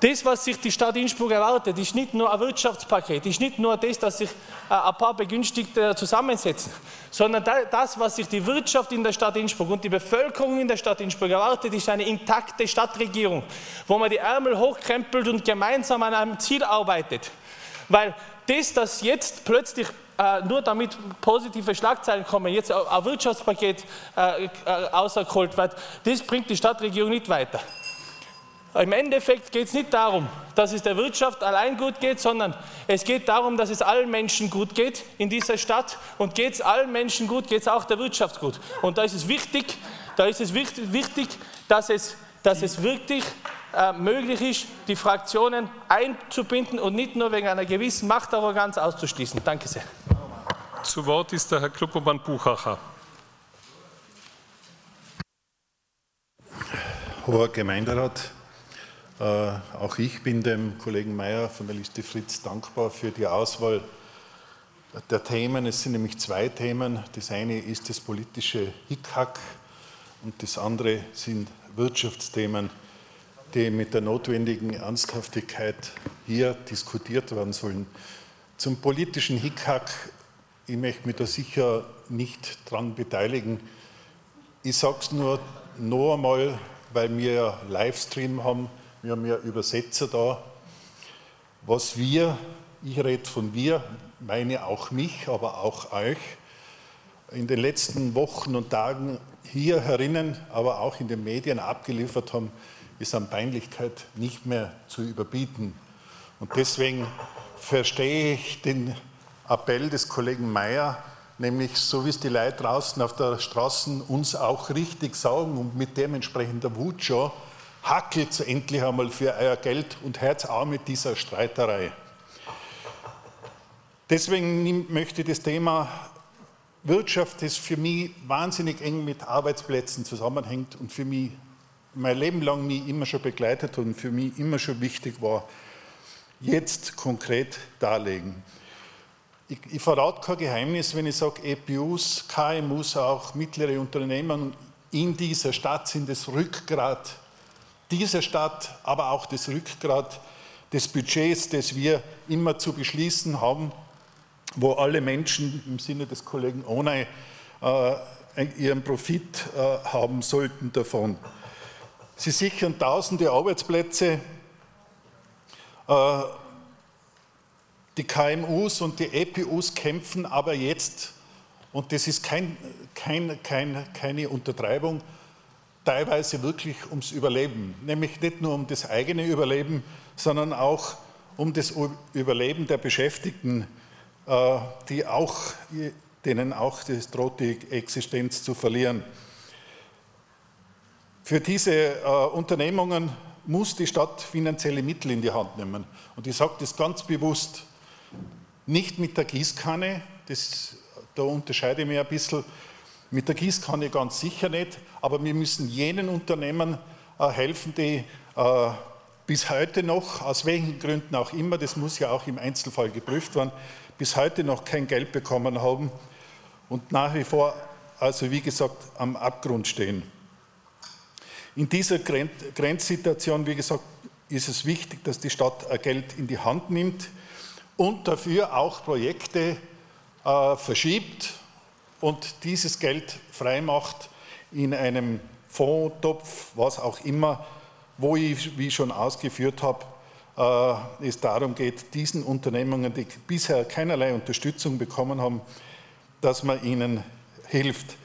Das, was sich die Stadt Innsbruck erwartet, ist nicht nur ein Wirtschaftspaket, ist nicht nur das, dass sich äh, ein paar Begünstigte zusammensetzen, sondern das, was sich die Wirtschaft in der Stadt Innsbruck und die Bevölkerung in der Stadt Innsbruck erwartet, ist eine intakte Stadtregierung, wo man die Ärmel hochkrempelt und gemeinsam an einem Ziel arbeitet. Weil das, dass jetzt plötzlich äh, nur damit positive Schlagzeilen kommen, jetzt ein Wirtschaftspaket äh, äh, wird, das bringt die Stadtregierung nicht weiter. Im Endeffekt geht es nicht darum, dass es der Wirtschaft allein gut geht, sondern es geht darum, dass es allen Menschen gut geht in dieser Stadt. Und geht es allen Menschen gut, geht es auch der Wirtschaft gut. Und da ist es wichtig, da ist es wichtig, dass es, dass es wirklich äh, möglich ist, die Fraktionen einzubinden und nicht nur wegen einer gewissen Machtarroganz auszuschließen. Danke sehr. Zu Wort ist der Herr Kluppermann Buchacher. Hoher Gemeinderat, auch ich bin dem Kollegen Mayer von der Liste Fritz dankbar für die Auswahl der Themen. Es sind nämlich zwei Themen. Das eine ist das politische Hickhack und das andere sind Wirtschaftsthemen, die mit der notwendigen Ernsthaftigkeit hier diskutiert werden sollen. Zum politischen Hickhack, ich möchte mich da sicher nicht dran beteiligen. Ich sage es nur noch einmal, weil wir ja Livestream haben wir haben ja Übersetzer da. Was wir, ich rede von wir, meine auch mich, aber auch euch, in den letzten Wochen und Tagen hier herinnen, aber auch in den Medien abgeliefert haben, ist an Peinlichkeit nicht mehr zu überbieten. Und deswegen verstehe ich den Appell des Kollegen Mayer, nämlich so wie es die Leute draußen auf der Straße uns auch richtig sagen und mit dementsprechender Wut schon, hackelt endlich einmal für euer Geld und hört auch mit dieser Streiterei. Deswegen möchte ich das Thema Wirtschaft, das für mich wahnsinnig eng mit Arbeitsplätzen zusammenhängt und für mich mein Leben lang mich immer schon begleitet und für mich immer schon wichtig war, jetzt konkret darlegen. Ich, ich verrate kein Geheimnis, wenn ich sage, EPUs, KMUs, auch mittlere Unternehmen in dieser Stadt sind das Rückgrat dieser Stadt, aber auch das Rückgrat des Budgets, das wir immer zu beschließen haben, wo alle Menschen im Sinne des Kollegen Onay äh, ihren Profit äh, haben sollten davon. Sie sichern tausende Arbeitsplätze. Äh, die KMUs und die EPUs kämpfen aber jetzt, und das ist kein, kein, kein, keine Untertreibung, teilweise wirklich ums Überleben, nämlich nicht nur um das eigene Überleben, sondern auch um das Überleben der Beschäftigten, äh, die auch, denen auch das droht, die Existenz zu verlieren. Für diese äh, Unternehmungen muss die Stadt finanzielle Mittel in die Hand nehmen. Und ich sage das ganz bewusst, nicht mit der Gießkanne, das, da unterscheide ich mich ein bisschen, mit der Gießkanne ganz sicher nicht, aber wir müssen jenen Unternehmen äh, helfen, die äh, bis heute noch, aus welchen Gründen auch immer, das muss ja auch im Einzelfall geprüft werden, bis heute noch kein Geld bekommen haben und nach wie vor, also wie gesagt, am Abgrund stehen. In dieser Grenzsituation, wie gesagt, ist es wichtig, dass die Stadt Geld in die Hand nimmt und dafür auch Projekte äh, verschiebt und dieses Geld freimacht in einem Fondtopf, was auch immer, wo ich, wie ich schon ausgeführt habe, äh, es darum geht, diesen Unternehmungen, die bisher keinerlei Unterstützung bekommen haben, dass man ihnen hilft.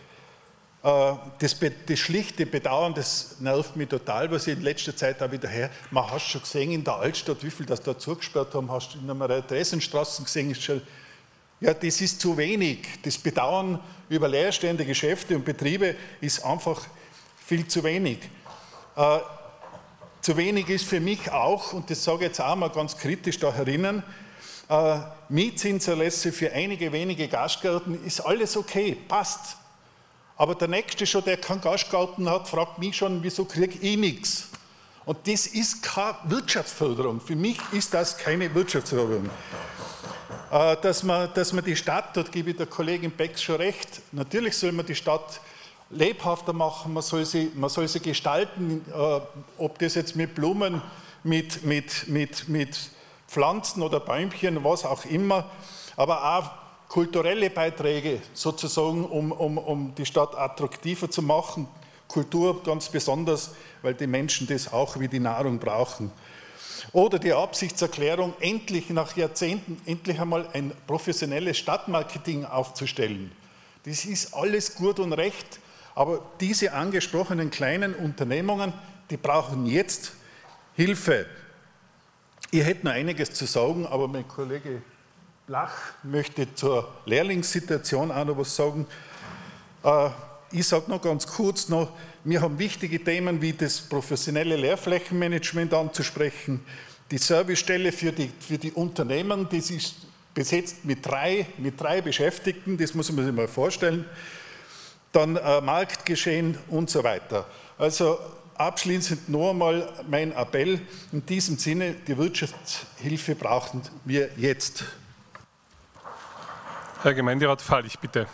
Äh, das, das, schlichte Bedauern, das nervt mich total, was ich in letzter Zeit auch wieder her. Man hat schon gesehen in der Altstadt, wie viel das da zugesperrt haben, hast du in einer Dresdenstraße gesehen, ist schon, ja, das ist zu wenig. Das Bedauern über leerstehende Geschäfte und Betriebe ist einfach viel zu wenig. Äh, zu wenig ist für mich auch, und das sage ich jetzt auch mal ganz kritisch da herinnen, äh, Mietzinserlässe für einige wenige Gastgärten ist alles okay, passt. Aber der Nächste schon, der keinen Gastgarten hat, fragt mich schon, wieso kriege ich nichts? Und das ist keine Wirtschaftsförderung. Für mich ist das keine Wirtschaftsförderung. Äh, dass man, dass man die Stadt, dort gebe ich der Kollegin Becks schon recht, natürlich soll man die Stadt lebhafter machen, man soll sie, man soll sie gestalten, äh, ob das jetzt mit Blumen, mit, mit, mit, mit Pflanzen oder Bäumchen, was auch immer, aber auch kulturelle Beiträge sozusagen, um, um, um die Stadt attraktiver zu machen. Kultur ganz besonders, weil die Menschen das auch wie die Nahrung brauchen. Oder die Absichtserklärung, endlich nach Jahrzehnten endlich einmal ein professionelles Stadtmarketing aufzustellen. Das ist alles gut und recht, aber diese angesprochenen kleinen Unternehmungen, die brauchen jetzt Hilfe. Ich hätte noch einiges zu sagen, aber mein Kollege Blach möchte zur Lehrlingssituation auch noch was sagen. Äh, ich sage noch ganz kurz noch, wir haben wichtige Themen wie das professionelle Lehrflächenmanagement anzusprechen, die Servicestelle für die, für die Unternehmen, das ist besetzt mit drei, mit drei Beschäftigten, das muss man sich mal vorstellen dann äh, Marktgeschehen und so weiter. Also abschließend noch einmal mein Appell in diesem Sinne, die Wirtschaftshilfe brauchen wir jetzt. Herr Gemeinderat Fallich, bitte.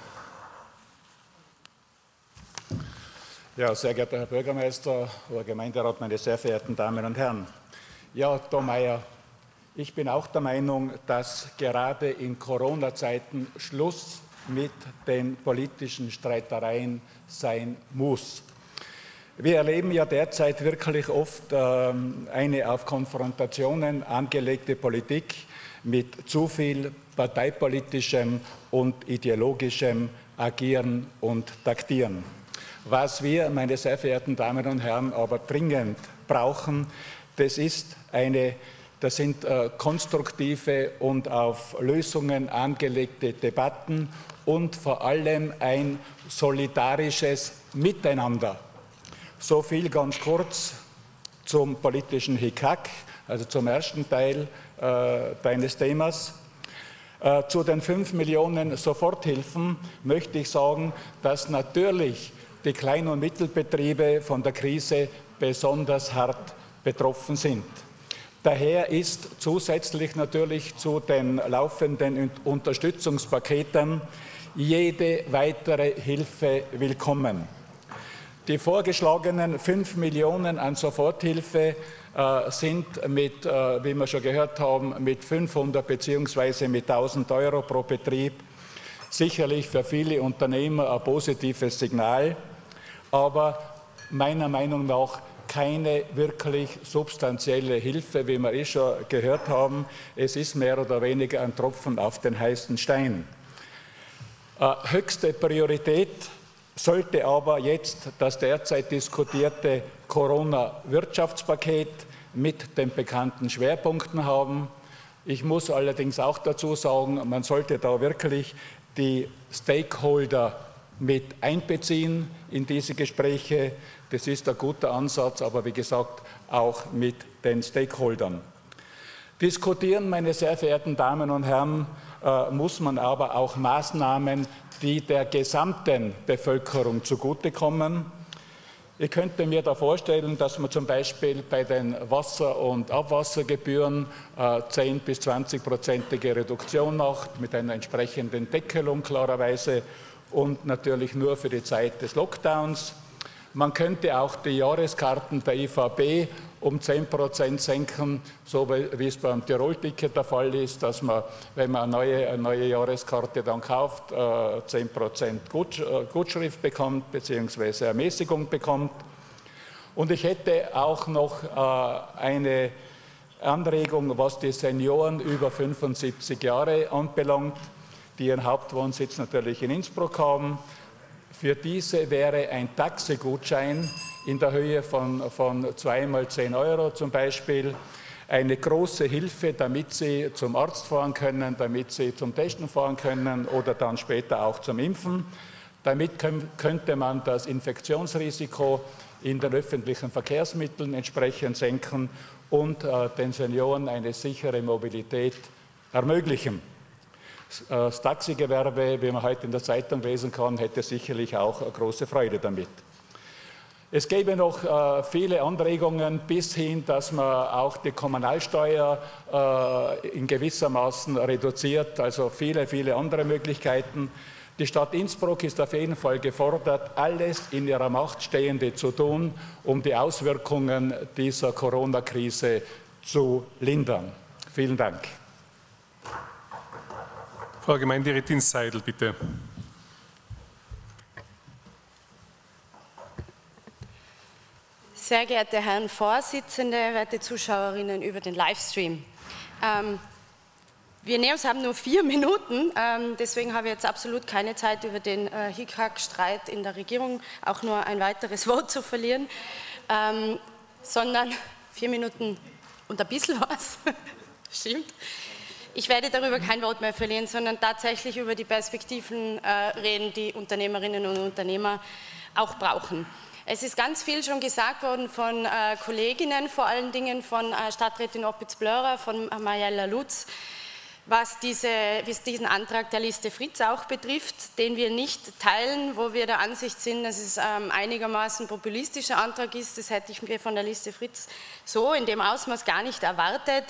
Ja, sehr geehrter Herr Bürgermeister, Herr Gemeinderat, meine sehr verehrten Damen und Herren. Ja, Domeyer, ich bin auch der Meinung, dass gerade in Corona-Zeiten Schluss mit den politischen Streitereien sein muss. Wir erleben ja derzeit wirklich oft ähm, eine auf Konfrontationen angelegte Politik mit zu viel parteipolitischem und ideologischem Agieren und Taktieren. Was wir, meine sehr verehrten Damen und Herren, aber dringend brauchen, das ist eine das sind äh, konstruktive und auf Lösungen angelegte Debatten und vor allem ein solidarisches Miteinander. So viel ganz kurz zum politischen Hickhack, also zum ersten Teil äh, deines Themas. Äh, zu den 5 Millionen Soforthilfen möchte ich sagen, dass natürlich die Klein- und Mittelbetriebe von der Krise besonders hart betroffen sind. Daher ist zusätzlich natürlich zu den laufenden Unterstützungspaketen jede weitere Hilfe willkommen. Die vorgeschlagenen 5 Millionen an Soforthilfe äh, sind mit, äh, wie wir schon gehört haben, mit 500 bzw. mit 1000 Euro pro Betrieb sicherlich für viele Unternehmer ein positives Signal, aber meiner Meinung nach keine wirklich substanzielle Hilfe, wie wir eh schon gehört haben. Es ist mehr oder weniger ein Tropfen auf den heißen Stein. Äh, höchste Priorität sollte aber jetzt das derzeit diskutierte Corona-Wirtschaftspaket mit den bekannten Schwerpunkten haben. Ich muss allerdings auch dazu sagen, man sollte da wirklich die Stakeholder mit einbeziehen in diese Gespräche. Das ist ein guter Ansatz, aber wie gesagt auch mit den Stakeholdern. Diskutieren, meine sehr verehrten Damen und Herren, äh, muss man aber auch Maßnahmen, die der gesamten Bevölkerung zugutekommen. Ich könnte mir da vorstellen, dass man zum Beispiel bei den Wasser- und Abwassergebühren äh, 10 bis 20 prozentige Reduktion macht, mit einer entsprechenden Deckelung klarerweise und natürlich nur für die Zeit des Lockdowns. Man könnte auch die Jahreskarten der IVB um 10 Prozent senken, so wie es beim Tirol-Ticket der Fall ist, dass man, wenn man eine neue, eine neue Jahreskarte dann kauft, 10 äh, Prozent äh, Gutschrift bekommt bzw. Ermäßigung bekommt. Und ich hätte auch noch äh, eine Anregung, was die Senioren über 75 Jahre anbelangt, die ihren Hauptwohnsitz natürlich in Innsbruck haben. Für diese wäre ein Taxigutschein in der Höhe von, von zweimal 10 Euro zum Beispiel eine große Hilfe, damit sie zum Arzt fahren können, damit sie zum Testen fahren können oder dann später auch zum Impfen. Damit könnte man das Infektionsrisiko in den öffentlichen Verkehrsmitteln entsprechend senken und äh, den Senioren eine sichere Mobilität ermöglichen. Das Taxigewerbe, wie man heute in der Zeitung lesen kann, hätte sicherlich auch große Freude damit. Es gäbe noch äh, viele Anregungen bis hin, dass man auch die Kommunalsteuer äh, in gewissermaßen reduziert, also viele, viele andere Möglichkeiten. Die Stadt Innsbruck ist auf jeden Fall gefordert, alles in ihrer Macht Stehende zu tun, um die Auswirkungen dieser Corona-Krise zu lindern. Vielen Dank. Frau Gemeinderätin Seidel, bitte. Sehr geehrte Herren Vorsitzende, werte Zuschauerinnen über den Livestream. Ähm, wir Neos haben nur vier Minuten, ähm, deswegen habe ich jetzt absolut keine Zeit, über den äh, Hickhack-Streit in der Regierung auch nur ein weiteres Wort zu verlieren, ähm, sondern vier Minuten und ein bisschen was. Stimmt. Ich werde darüber kein Wort mehr verlieren, sondern tatsächlich über die Perspektiven äh, reden, die Unternehmerinnen und Unternehmer auch brauchen. Es ist ganz viel schon gesagt worden von äh, Kolleginnen, vor allen Dingen von äh, Stadträtin Oppitz-Blörer, von Mariella Lutz, was diese, diesen Antrag der Liste Fritz auch betrifft, den wir nicht teilen, wo wir der Ansicht sind, dass es ähm, einigermaßen populistischer Antrag ist. Das hätte ich mir von der Liste Fritz so in dem Ausmaß gar nicht erwartet.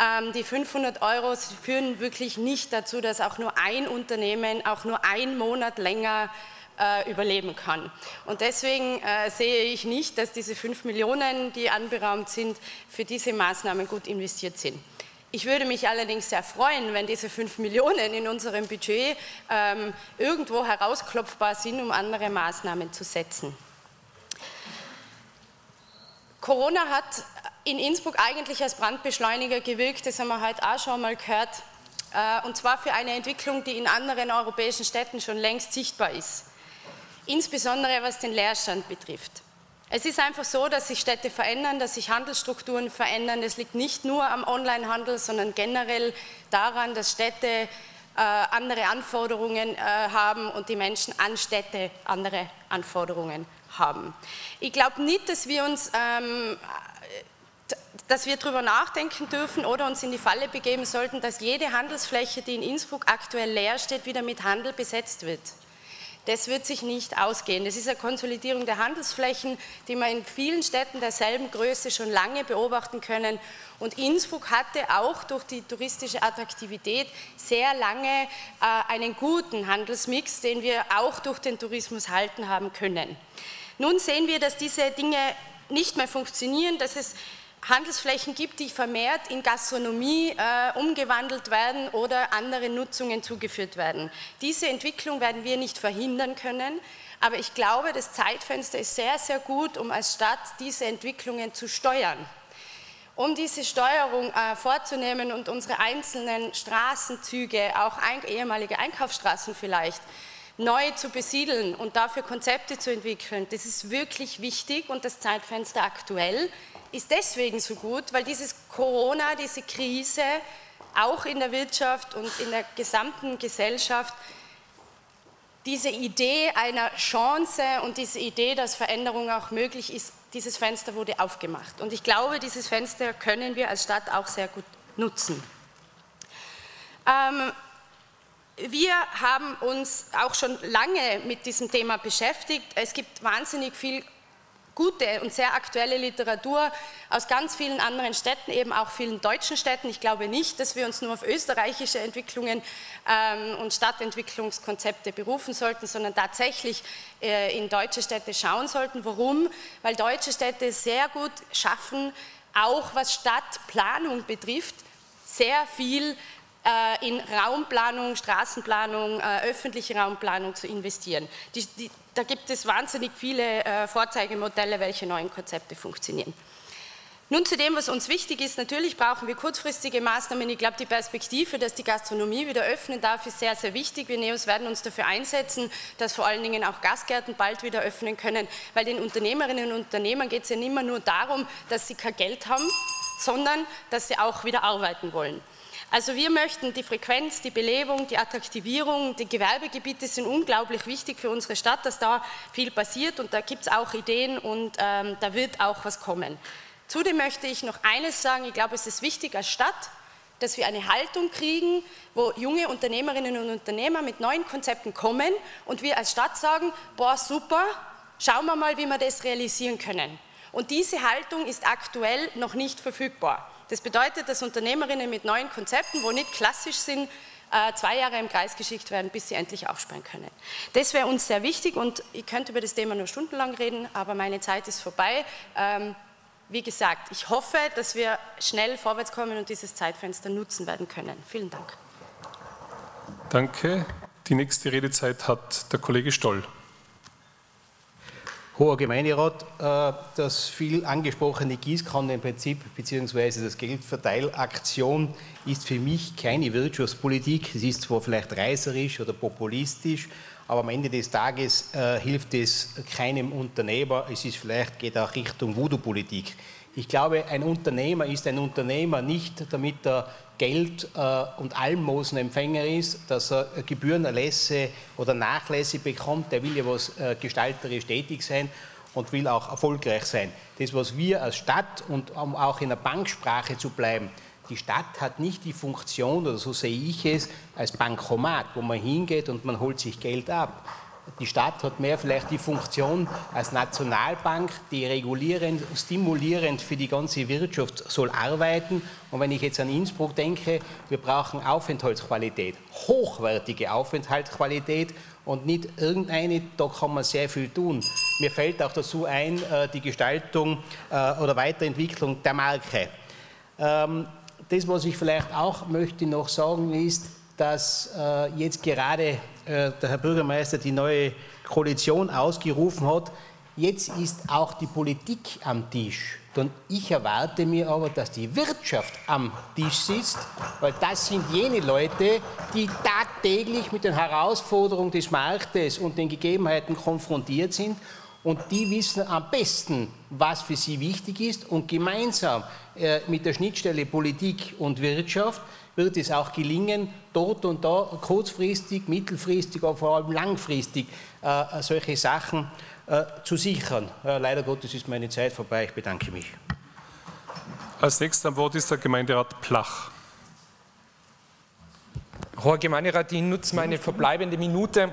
Ähm, die 500 Euro führen wirklich nicht dazu, dass auch nur ein Unternehmen auch nur einen Monat länger äh, überleben kann. Und deswegen äh, sehe ich nicht, dass diese 5 Millionen, die anberaumt sind, für diese Maßnahmen gut investiert sind. Ich würde mich allerdings sehr freuen, wenn diese 5 Millionen in unserem Budget ähm, irgendwo herausklopfbar sind, um andere Maßnahmen zu setzen. Corona hat in Innsbruck eigentlich als Brandbeschleuniger gewirkt, das haben wir heute auch schon mal gehört, äh, und zwar für eine Entwicklung, die in anderen europäischen Städten schon längst sichtbar ist, insbesondere was den Leerstand betrifft. Es ist einfach so, dass sich Städte verändern, dass sich Handelsstrukturen verändern. Das liegt nicht nur am Onlinehandel, sondern generell daran, dass Städte äh, andere Anforderungen äh, haben und die Menschen an Städte andere Anforderungen haben. Ich glaube nicht, dass wir uns ähm, dass wir darüber nachdenken dürfen oder uns in die Falle begeben sollten, dass jede Handelsfläche, die in Innsbruck aktuell leer steht, wieder mit Handel besetzt wird. Das wird sich nicht ausgehen. Das ist eine Konsolidierung der Handelsflächen, die wir in vielen Städten derselben Größe schon lange beobachten können. Und Innsbruck hatte auch durch die touristische Attraktivität sehr lange äh, einen guten Handelsmix, den wir auch durch den Tourismus halten haben können. Nun sehen wir, dass diese Dinge nicht mehr funktionieren, dass es Handelsflächen gibt, die vermehrt in Gastronomie äh, umgewandelt werden oder andere Nutzungen zugeführt werden. Diese Entwicklung werden wir nicht verhindern können, aber ich glaube, das Zeitfenster ist sehr, sehr gut, um als Stadt diese Entwicklungen zu steuern. Um diese Steuerung äh, vorzunehmen und unsere einzelnen Straßenzüge, auch ein, ehemalige Einkaufsstraßen vielleicht, neu zu besiedeln und dafür Konzepte zu entwickeln, das ist wirklich wichtig und das Zeitfenster aktuell ist deswegen so gut, weil dieses Corona, diese Krise auch in der Wirtschaft und in der gesamten Gesellschaft diese Idee einer Chance und diese Idee, dass Veränderung auch möglich ist, dieses Fenster wurde aufgemacht. Und ich glaube, dieses Fenster können wir als Stadt auch sehr gut nutzen. Ähm, wir haben uns auch schon lange mit diesem Thema beschäftigt. Es gibt wahnsinnig viel gute und sehr aktuelle Literatur aus ganz vielen anderen Städten, eben auch vielen deutschen Städten. Ich glaube nicht, dass wir uns nur auf österreichische Entwicklungen ähm, und Stadtentwicklungskonzepte berufen sollten, sondern tatsächlich äh, in deutsche Städte schauen sollten. Warum? Weil deutsche Städte sehr gut schaffen, auch was Stadtplanung betrifft, sehr viel äh, in Raumplanung, Straßenplanung, äh, öffentliche Raumplanung zu investieren. Die, die, da gibt es wahnsinnig viele äh, Vorzeigemodelle, welche neuen Konzepte funktionieren. Nun zu dem, was uns wichtig ist. Natürlich brauchen wir kurzfristige Maßnahmen. Ich glaube, die Perspektive, dass die Gastronomie wieder öffnen darf, ist sehr, sehr wichtig. Wir Neos werden uns dafür einsetzen, dass vor allen Dingen auch Gastgärten bald wieder öffnen können, weil den Unternehmerinnen und Unternehmern geht es ja nicht mehr nur darum, dass sie kein Geld haben, sondern dass sie auch wieder arbeiten wollen. Also wir möchten die Frequenz, die Belebung, die Attraktivierung, die Gewerbegebiete sind unglaublich wichtig für unsere Stadt, dass da viel passiert und da gibt es auch Ideen und ähm, da wird auch was kommen. Zudem möchte ich noch eines sagen, ich glaube, es ist wichtig als Stadt, dass wir eine Haltung kriegen, wo junge Unternehmerinnen und Unternehmer mit neuen Konzepten kommen und wir als Stadt sagen, boah, super, schauen wir mal, wie wir das realisieren können. Und diese Haltung ist aktuell noch nicht verfügbar. Das bedeutet, dass Unternehmerinnen mit neuen Konzepten, wo nicht klassisch sind, äh, zwei Jahre im Kreis geschickt werden, bis sie endlich aufsperren können. Das wäre uns sehr wichtig und ich könnte über das Thema nur stundenlang reden, aber meine Zeit ist vorbei. Ähm, wie gesagt, ich hoffe, dass wir schnell vorwärts kommen und dieses Zeitfenster nutzen werden können. Vielen Dank. Danke. Die nächste Redezeit hat der Kollege Stoll. Hoher Gemeinderat, äh, das viel angesprochene Gießkannenprinzip bzw. das Geldverteilaktion ist für mich keine Wirtschaftspolitik. Es ist zwar vielleicht reißerisch oder populistisch, aber am Ende des Tages äh, hilft es keinem Unternehmer. Es ist vielleicht geht auch Richtung Voodoo-Politik. Ich glaube, ein Unternehmer ist ein Unternehmer nicht, damit er Geld äh, und Almosenempfänger ist, dass er Gebührenerlässe oder Nachlässe bekommt. Der will ja was äh, gestalterisch tätig sein und will auch erfolgreich sein. Das, was wir als Stadt und um auch in der Banksprache zu bleiben, die Stadt hat nicht die Funktion, oder so sehe ich es, als Bankomat, wo man hingeht und man holt sich Geld ab. Die Stadt hat mehr vielleicht die Funktion als Nationalbank, die regulierend, stimulierend für die ganze Wirtschaft soll arbeiten. Und wenn ich jetzt an Innsbruck denke, wir brauchen Aufenthaltsqualität, hochwertige Aufenthaltsqualität und nicht irgendeine, da kann man sehr viel tun. Mir fällt auch dazu ein, äh, die Gestaltung äh, oder Weiterentwicklung der Marke. Ähm, das, was ich vielleicht auch möchte noch sagen, ist, dass äh, jetzt gerade äh, der Herr Bürgermeister die neue Koalition ausgerufen hat. Jetzt ist auch die Politik am Tisch. Und ich erwarte mir aber, dass die Wirtschaft am Tisch sitzt, weil das sind jene Leute, die tagtäglich mit den Herausforderungen des Marktes und den Gegebenheiten konfrontiert sind. Und die wissen am besten, was für sie wichtig ist. Und gemeinsam äh, mit der Schnittstelle Politik und Wirtschaft wird es auch gelingen, dort und da kurzfristig, mittelfristig, aber vor allem langfristig äh, solche Sachen äh, zu sichern. Äh, leider Gottes ist meine Zeit vorbei. Ich bedanke mich. Als nächster am Wort ist der Gemeinderat Plach. Herr Gemeinderat, ich nutze meine verbleibende Minute,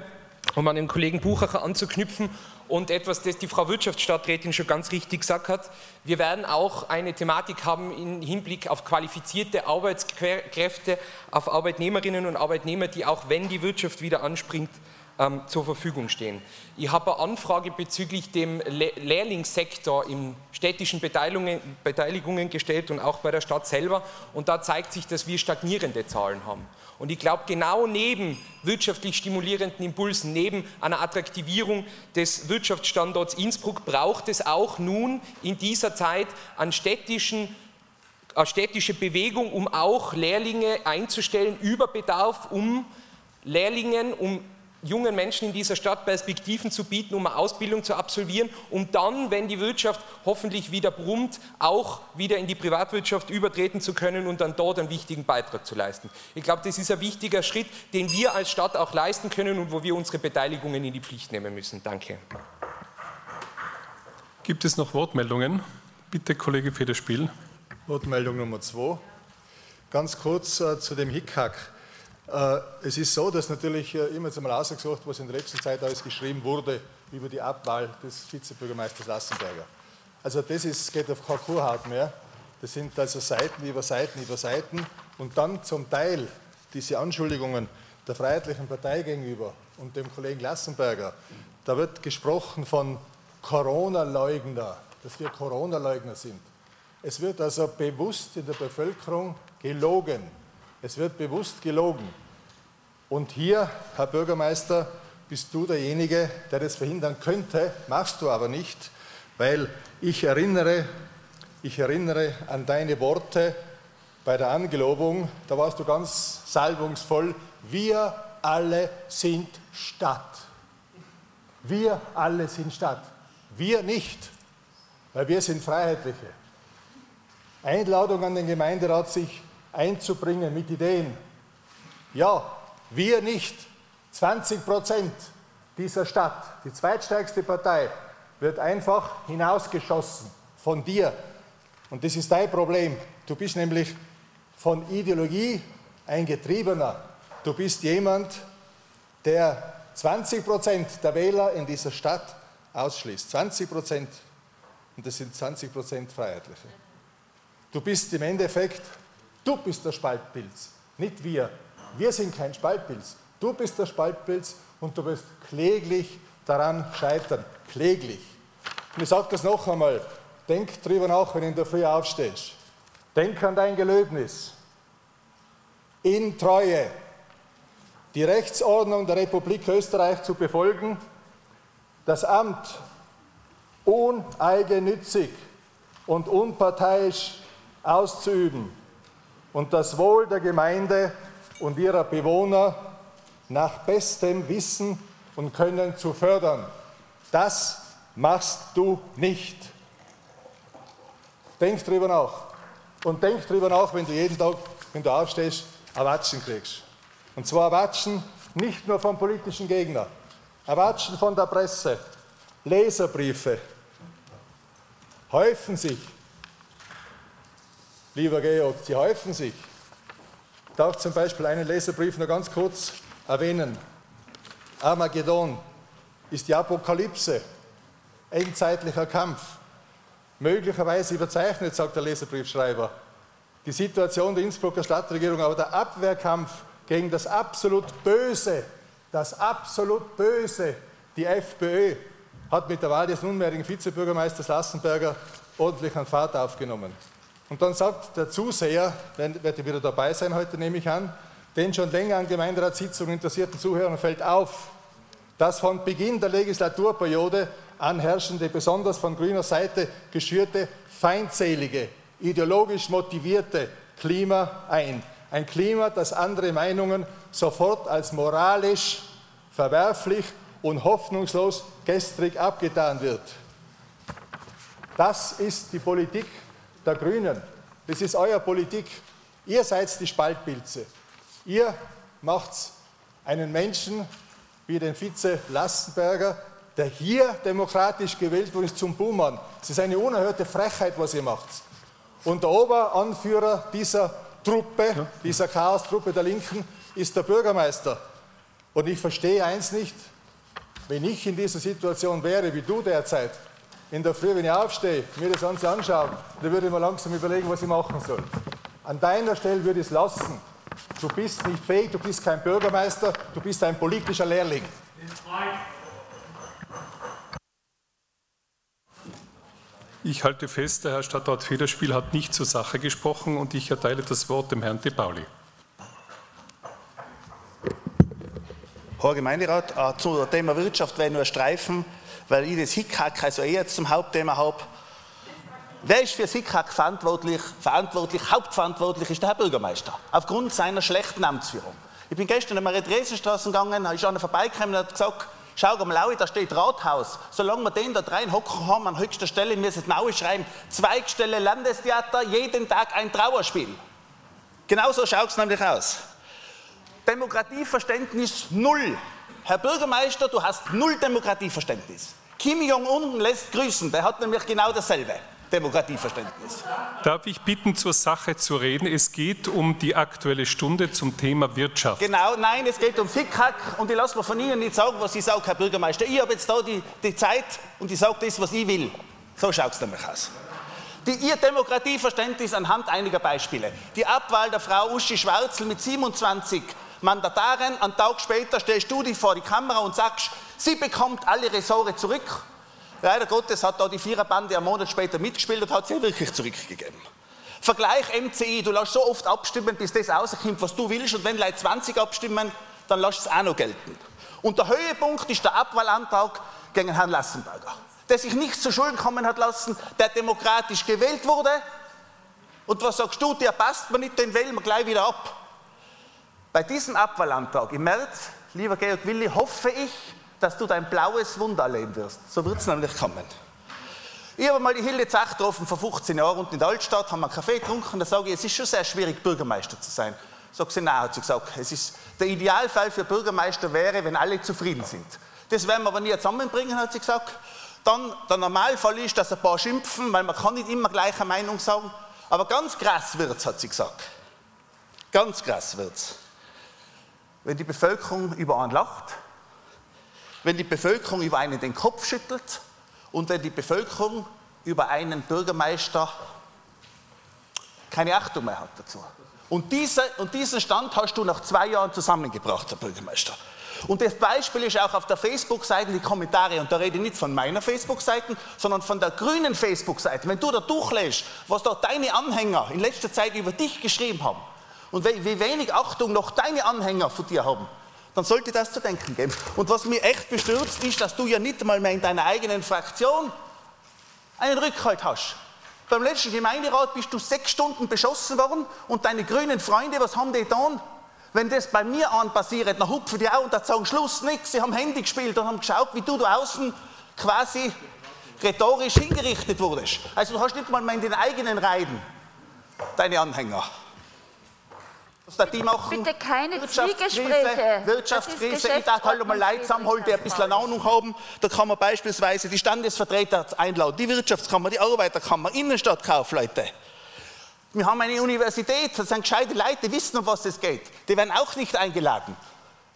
um an den Kollegen Buchacher anzuknüpfen und etwas, das die Frau Wirtschaftsstadträtin schon ganz richtig gesagt hat. Wir werden auch eine Thematik haben im Hinblick auf qualifizierte Arbeitskräfte, auf Arbeitnehmerinnen und Arbeitnehmer, die auch wenn die Wirtschaft wieder anspringt, ähm, zur Verfügung stehen. Ich habe eine Anfrage bezüglich dem Le Lehrlingssektor in städtischen Beteiligungen gestellt und auch bei der Stadt selber. Und da zeigt sich, dass wir stagnierende Zahlen haben. Und ich glaube, genau neben wirtschaftlich stimulierenden Impulsen, neben einer Attraktivierung des Wirtschaftsstandorts Innsbruck braucht es auch nun in dieser Zeit an städtischen eine städtische Bewegung, um auch Lehrlinge einzustellen, über Bedarf, um Lehrlingen, um jungen Menschen in dieser Stadt Perspektiven zu bieten, um eine Ausbildung zu absolvieren, um dann, wenn die Wirtschaft hoffentlich wieder brummt, auch wieder in die Privatwirtschaft übertreten zu können und dann dort einen wichtigen Beitrag zu leisten. Ich glaube, das ist ein wichtiger Schritt, den wir als Stadt auch leisten können und wo wir unsere Beteiligungen in die Pflicht nehmen müssen. Danke. Gibt es noch Wortmeldungen? Bitte, Kollege Federspiel. Wortmeldung Nummer zwei. Ganz kurz äh, zu dem Hickhack. Äh, es ist so, dass natürlich äh, immer einmal ausgesucht, was in der letzten Zeit alles geschrieben wurde über die Abwahl des Vizebürgermeisters Lassenberger. Also das ist, geht auf keine Kurhaut mehr. Das sind also Seiten über Seiten über Seiten und dann zum Teil diese Anschuldigungen der Freiheitlichen Partei gegenüber und dem Kollegen Lassenberger. Da wird gesprochen von Corona-Leugner, dass wir Corona-Leugner sind. Es wird also bewusst in der Bevölkerung gelogen. Es wird bewusst gelogen. Und hier, Herr Bürgermeister, bist du derjenige, der das verhindern könnte, machst du aber nicht, weil ich erinnere, ich erinnere an deine Worte bei der Angelobung, da warst du ganz salbungsvoll, wir alle sind Stadt. Wir alle sind Stadt. Wir nicht, weil wir sind Freiheitliche. Einladung an den Gemeinderat, sich einzubringen mit Ideen. Ja, wir nicht. 20 Prozent dieser Stadt, die zweitstärkste Partei, wird einfach hinausgeschossen von dir. Und das ist dein Problem. Du bist nämlich von Ideologie ein Getriebener. Du bist jemand, der 20 Prozent der Wähler in dieser Stadt ausschließt. 20 Prozent. Und das sind 20 Prozent Freiheitliche. Du bist im Endeffekt, du bist der Spaltpilz, nicht wir. Wir sind kein Spaltpilz. Du bist der Spaltpilz und du wirst kläglich daran scheitern. Kläglich. Und ich sage das noch einmal. Denk drüber nach, wenn du in der Früh aufstehst. Denk an dein Gelöbnis. In Treue die Rechtsordnung der Republik Österreich zu befolgen, das Amt uneigennützig und unparteiisch auszuüben und das Wohl der Gemeinde und ihrer Bewohner nach bestem Wissen und Können zu fördern. Das machst du nicht. Denk drüber nach. Und denk drüber nach, wenn du jeden Tag, wenn du aufstehst, Erwatschen kriegst. Und zwar Erwatschen nicht nur vom politischen Gegner, Erwatschen von der Presse, Leserbriefe häufen sich. Lieber Georg, sie häufen sich. Ich darf zum Beispiel einen Leserbrief nur ganz kurz erwähnen. Armageddon ist die Apokalypse, endzeitlicher Kampf. Möglicherweise überzeichnet, sagt der Leserbriefschreiber, die Situation der Innsbrucker Stadtregierung, aber der Abwehrkampf gegen das absolut Böse, das absolut Böse, die FPÖ, hat mit der Wahl des nunmehrigen Vizebürgermeisters Lassenberger ordentlich an Fahrt aufgenommen. Und dann sagt der Zuseher, wird wieder dabei sein heute, nehme ich an, den schon länger an Gemeinderatssitzungen interessierten Zuhörern fällt auf, dass von Beginn der Legislaturperiode anherrschende, besonders von grüner Seite geschürte, feindselige, ideologisch motivierte Klima ein. Ein Klima, das andere Meinungen sofort als moralisch verwerflich und hoffnungslos gestrig abgetan wird. Das ist die Politik der Grünen. Das ist euer Politik. Ihr seid die Spaltpilze. Ihr macht einen Menschen wie den Vize Lassenberger, der hier demokratisch gewählt wurde, zum Buhmann. Es ist eine unerhörte Frechheit, was ihr macht. Und der Oberanführer dieser Truppe, dieser Chaos-Truppe der Linken, ist der Bürgermeister. Und ich verstehe eins nicht, wenn ich in dieser Situation wäre, wie du derzeit, in der Früh, wenn ich aufstehe, mir das Ganze anschaue, dann würde ich mir langsam überlegen, was ich machen soll. An deiner Stelle würde ich es lassen. Du bist nicht fähig, du bist kein Bürgermeister, du bist ein politischer Lehrling. Ich halte fest, der Herr Stadtrat Federspiel hat nicht zur Sache gesprochen und ich erteile das Wort dem Herrn De Pauli. Herr Gemeinderat, äh, zum Thema Wirtschaft werde ich nur streifen weil ich das Hickhack also eher zum Hauptthema habe. Wer ist für das Hickhack verantwortlich? Verantwortlich, hauptverantwortlich ist der Herr Bürgermeister, aufgrund seiner schlechten Amtsführung. Ich bin gestern in die Theresienstraße gegangen, ist einer vorbeigekommen und hat gesagt, schau mal, Laui, da steht Rathaus. Solange wir den da rein hocken haben, an höchster Stelle müssen wir neu schreiben, Zweigstelle Landestheater, jeden Tag ein Trauerspiel. Genauso schaut es nämlich aus. Demokratieverständnis null. Herr Bürgermeister, du hast null Demokratieverständnis. Kim Jong-un lässt grüßen, der hat nämlich genau dasselbe. Demokratieverständnis. Darf ich bitten, zur Sache zu reden? Es geht um die Aktuelle Stunde zum Thema Wirtschaft. Genau, nein, es geht um Fickhack und ich lasse mir von Ihnen nicht sagen, was ich sage, Herr Bürgermeister. Ich habe jetzt da die, die Zeit und ich sage das, was ich will. So schaut es nämlich aus. Die, ihr Demokratieverständnis anhand einiger Beispiele. Die Abwahl der Frau Uschi Schwarzel mit 27 Mandataren, einen Tag später stellst du dich vor die Kamera und sagst, sie bekommt alle Ressorts zurück. Leider Gottes hat da die Viererbande einen Monat später mitgespielt und hat sie wirklich zurückgegeben. Vergleich MCI, du lässt so oft abstimmen, bis das rauskommt, was du willst, und wenn Leute 20 abstimmen, dann lass es auch noch gelten. Und der Höhepunkt ist der Abwahlantrag gegen Herrn Lassenberger, der sich nicht zu Schulden kommen hat lassen, der demokratisch gewählt wurde. Und was sagst du, der passt mir nicht, den wählen wir gleich wieder ab. Bei diesem Abwahlantrag im März, lieber Georg Willi, hoffe ich, dass du dein blaues Wunder erleben wirst. So wird es nämlich kommen. Ich habe mal die Hilde Zach getroffen vor 15 Jahren unten in der Altstadt, haben einen Kaffee getrunken. Da sage ich, es ist schon sehr schwierig, Bürgermeister zu sein. Sagt sie, nein, hat sie gesagt, es ist, der Idealfall für Bürgermeister wäre, wenn alle zufrieden sind. Das werden wir aber nie zusammenbringen, hat sie gesagt. Dann, der Normalfall ist, dass ein paar schimpfen, weil man kann nicht immer gleicher Meinung sagen. Aber ganz krass wird es, hat sie gesagt. Ganz krass wird es. Wenn die Bevölkerung über einen lacht, wenn die Bevölkerung über einen den Kopf schüttelt und wenn die Bevölkerung über einen Bürgermeister keine Achtung mehr hat dazu. Und, diese, und diesen Stand hast du nach zwei Jahren zusammengebracht, Herr Bürgermeister. Und das Beispiel ist auch auf der Facebook-Seite, die Kommentare, und da rede ich nicht von meiner Facebook-Seite, sondern von der grünen Facebook-Seite. Wenn du da durchlässt, was da deine Anhänger in letzter Zeit über dich geschrieben haben und wie wenig Achtung noch deine Anhänger von dir haben, dann sollte das zu denken geben. Und was mich echt bestürzt, ist, dass du ja nicht einmal mehr in deiner eigenen Fraktion einen Rückhalt hast. Beim letzten Gemeinderat bist du sechs Stunden beschossen worden und deine grünen Freunde, was haben die getan? Wenn das bei mir an passiert, dann hupfen die auch und dann sagen Schluss nichts. Sie haben Handy gespielt und haben geschaut, wie du da außen quasi rhetorisch hingerichtet wurdest. Also du hast nicht mal mehr in den eigenen Reihen deine Anhänger. Die machen? Bitte keine Wirtschaftskrise, Zwiegespräche. Wirtschaftskrise. Ich darf halt mal Leute zusammenholen, die ein bisschen Ahnung haben. Da kann man beispielsweise die Standesvertreter einladen, die Wirtschaftskammer, die Arbeiterkammer, Innenstadtkaufleute. Wir haben eine Universität, das sind gescheite Leute, die wissen, um was es geht. Die werden auch nicht eingeladen.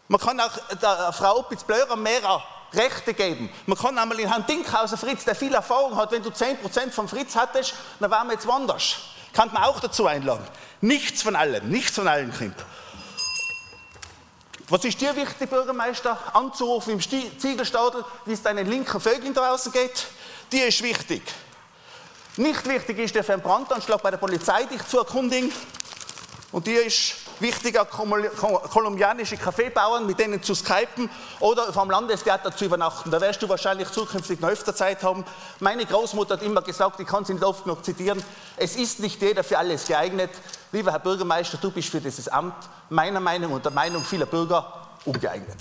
Man kann auch der Frau Opitz-Blörer mehr Rechte geben. Man kann einmal in Herrn Dinkhauser Fritz, der viel Erfahrung hat, wenn du 10% von Fritz hattest, dann waren wir jetzt woanders. Kann man auch dazu einladen. Nichts von allem, nichts von allem kommt. Was ist dir wichtig, Bürgermeister? Anzurufen im Ziegelstadel, wie es deinen linken Vögeln draußen geht? Dir ist wichtig. Nicht wichtig ist dir für einen Brandanschlag bei der Polizei dich zu erkundigen. Und dir ist wichtiger, kolumbianische Kaffeebauern, mit denen zu skypen oder vom Landestheater zu übernachten. Da wirst du wahrscheinlich zukünftig noch öfter Zeit haben. Meine Großmutter hat immer gesagt, ich kann sie nicht oft noch zitieren, es ist nicht jeder für alles geeignet. Lieber Herr Bürgermeister, du bist für dieses Amt meiner Meinung und der Meinung vieler Bürger ungeeignet.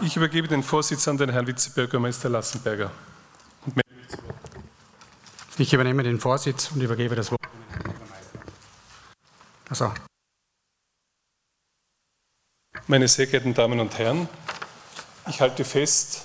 Ich übergebe den Vorsitz an den Herrn Vizebürgermeister Lassenberger. Ich übernehme den Vorsitz und übergebe das Wort. Also. Meine sehr geehrten Damen und Herren, ich halte fest,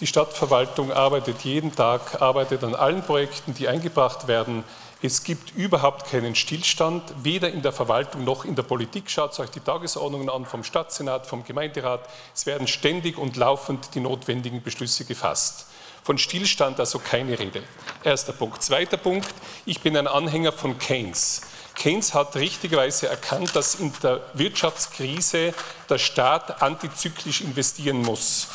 die Stadtverwaltung arbeitet jeden Tag, arbeitet an allen Projekten, die eingebracht werden. Es gibt überhaupt keinen Stillstand, weder in der Verwaltung noch in der Politik. Schaut euch die Tagesordnungen an vom Stadtsenat, vom Gemeinderat. Es werden ständig und laufend die notwendigen Beschlüsse gefasst. Von Stillstand also keine Rede. Erster Punkt. Zweiter Punkt. Ich bin ein Anhänger von Keynes. Keynes hat richtigerweise erkannt, dass in der Wirtschaftskrise der Staat antizyklisch investieren muss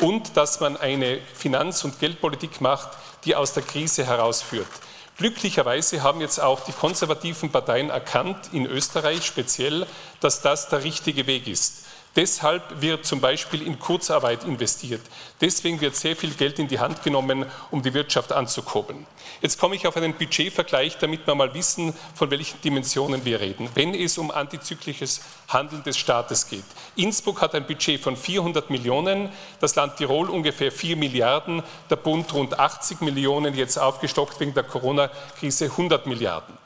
und dass man eine Finanz- und Geldpolitik macht, die aus der Krise herausführt. Glücklicherweise haben jetzt auch die konservativen Parteien erkannt, in Österreich speziell, dass das der richtige Weg ist. Deshalb wird zum Beispiel in Kurzarbeit investiert. Deswegen wird sehr viel Geld in die Hand genommen, um die Wirtschaft anzukurbeln. Jetzt komme ich auf einen Budgetvergleich, damit wir mal wissen, von welchen Dimensionen wir reden. Wenn es um antizyklisches Handeln des Staates geht. Innsbruck hat ein Budget von 400 Millionen, das Land Tirol ungefähr 4 Milliarden, der Bund rund 80 Millionen, jetzt aufgestockt wegen der Corona-Krise 100 Milliarden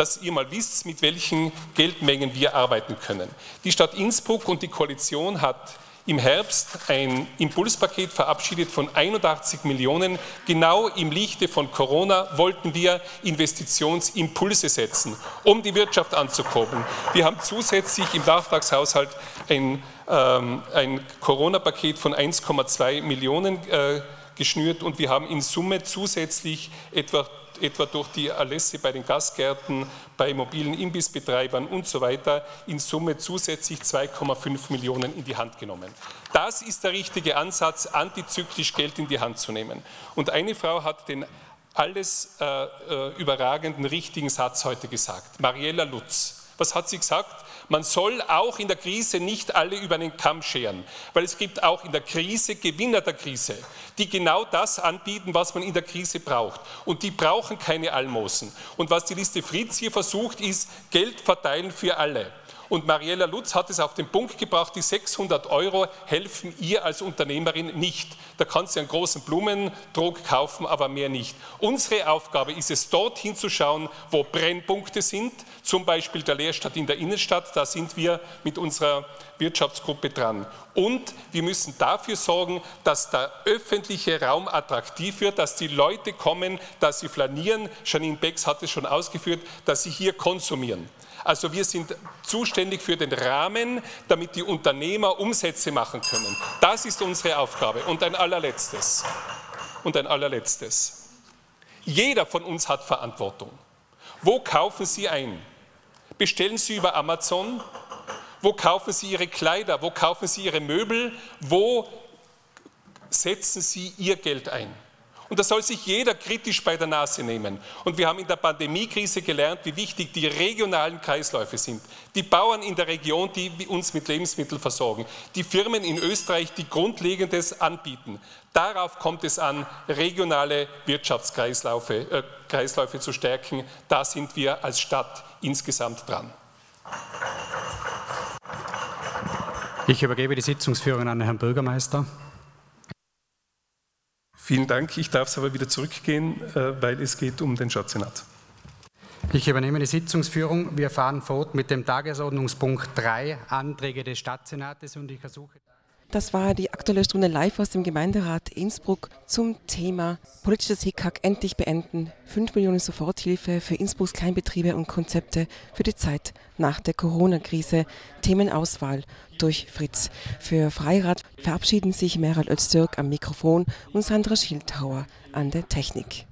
dass ihr mal wisst, mit welchen Geldmengen wir arbeiten können. Die Stadt Innsbruck und die Koalition hat im Herbst ein Impulspaket verabschiedet von 81 Millionen. Genau im Lichte von Corona wollten wir Investitionsimpulse setzen, um die Wirtschaft anzukurbeln. Wir haben zusätzlich im Nachtragshaushalt ein, ähm, ein Corona-Paket von 1,2 Millionen äh, geschnürt und wir haben in Summe zusätzlich etwa etwa durch die Erlässe bei den Gastgärten, bei mobilen Imbissbetreibern und so weiter, in Summe zusätzlich 2,5 Millionen in die Hand genommen. Das ist der richtige Ansatz, antizyklisch Geld in die Hand zu nehmen. Und eine Frau hat den alles äh, äh überragenden richtigen Satz heute gesagt, Mariella Lutz. Was hat sie gesagt? Man soll auch in der Krise nicht alle über den Kamm scheren, weil es gibt auch in der Krise Gewinner der Krise, die genau das anbieten, was man in der Krise braucht. Und die brauchen keine Almosen. Und was die Liste Fritz hier versucht, ist Geld verteilen für alle. Und Mariella Lutz hat es auf den Punkt gebracht, die 600 Euro helfen ihr als Unternehmerin nicht. Da kann sie einen großen Blumendruck kaufen, aber mehr nicht. Unsere Aufgabe ist es, dort hinzuschauen, wo Brennpunkte sind, zum Beispiel der Leerstadt in der Innenstadt, da sind wir mit unserer Wirtschaftsgruppe dran. Und wir müssen dafür sorgen, dass der öffentliche Raum attraktiv wird, dass die Leute kommen, dass sie flanieren. Janine Becks hat es schon ausgeführt, dass sie hier konsumieren. Also wir sind zuständig für den Rahmen, damit die Unternehmer Umsätze machen können. Das ist unsere Aufgabe. Und ein allerletztes. Und ein allerletztes. Jeder von uns hat Verantwortung. Wo kaufen Sie ein? Bestellen Sie über Amazon? Wo kaufen Sie Ihre Kleider? Wo kaufen Sie Ihre Möbel? Wo setzen Sie Ihr Geld ein? Und das soll sich jeder kritisch bei der Nase nehmen. Und wir haben in der Pandemiekrise gelernt, wie wichtig die regionalen Kreisläufe sind. Die Bauern in der Region, die uns mit Lebensmitteln versorgen. Die Firmen in Österreich, die Grundlegendes anbieten. Darauf kommt es an, regionale Wirtschaftskreisläufe äh, Kreisläufe zu stärken. Da sind wir als Stadt insgesamt dran. Ich übergebe die Sitzungsführung an Herrn Bürgermeister. Vielen Dank. Ich darf es aber wieder zurückgehen, äh, weil es geht um den Stadtsenat. Ich übernehme die Sitzungsführung. Wir fahren fort mit dem Tagesordnungspunkt 3, Anträge des Stadtsenates und ich versuche. Das war die aktuelle Stunde live aus dem Gemeinderat Innsbruck zum Thema politisches Hickhack endlich beenden. 5 Millionen Soforthilfe für Innsbrucks Kleinbetriebe und Konzepte für die Zeit nach der Corona-Krise. Themenauswahl durch Fritz. Für Freirat verabschieden sich Meral Öztürk am Mikrofon und Sandra Schildhauer an der Technik.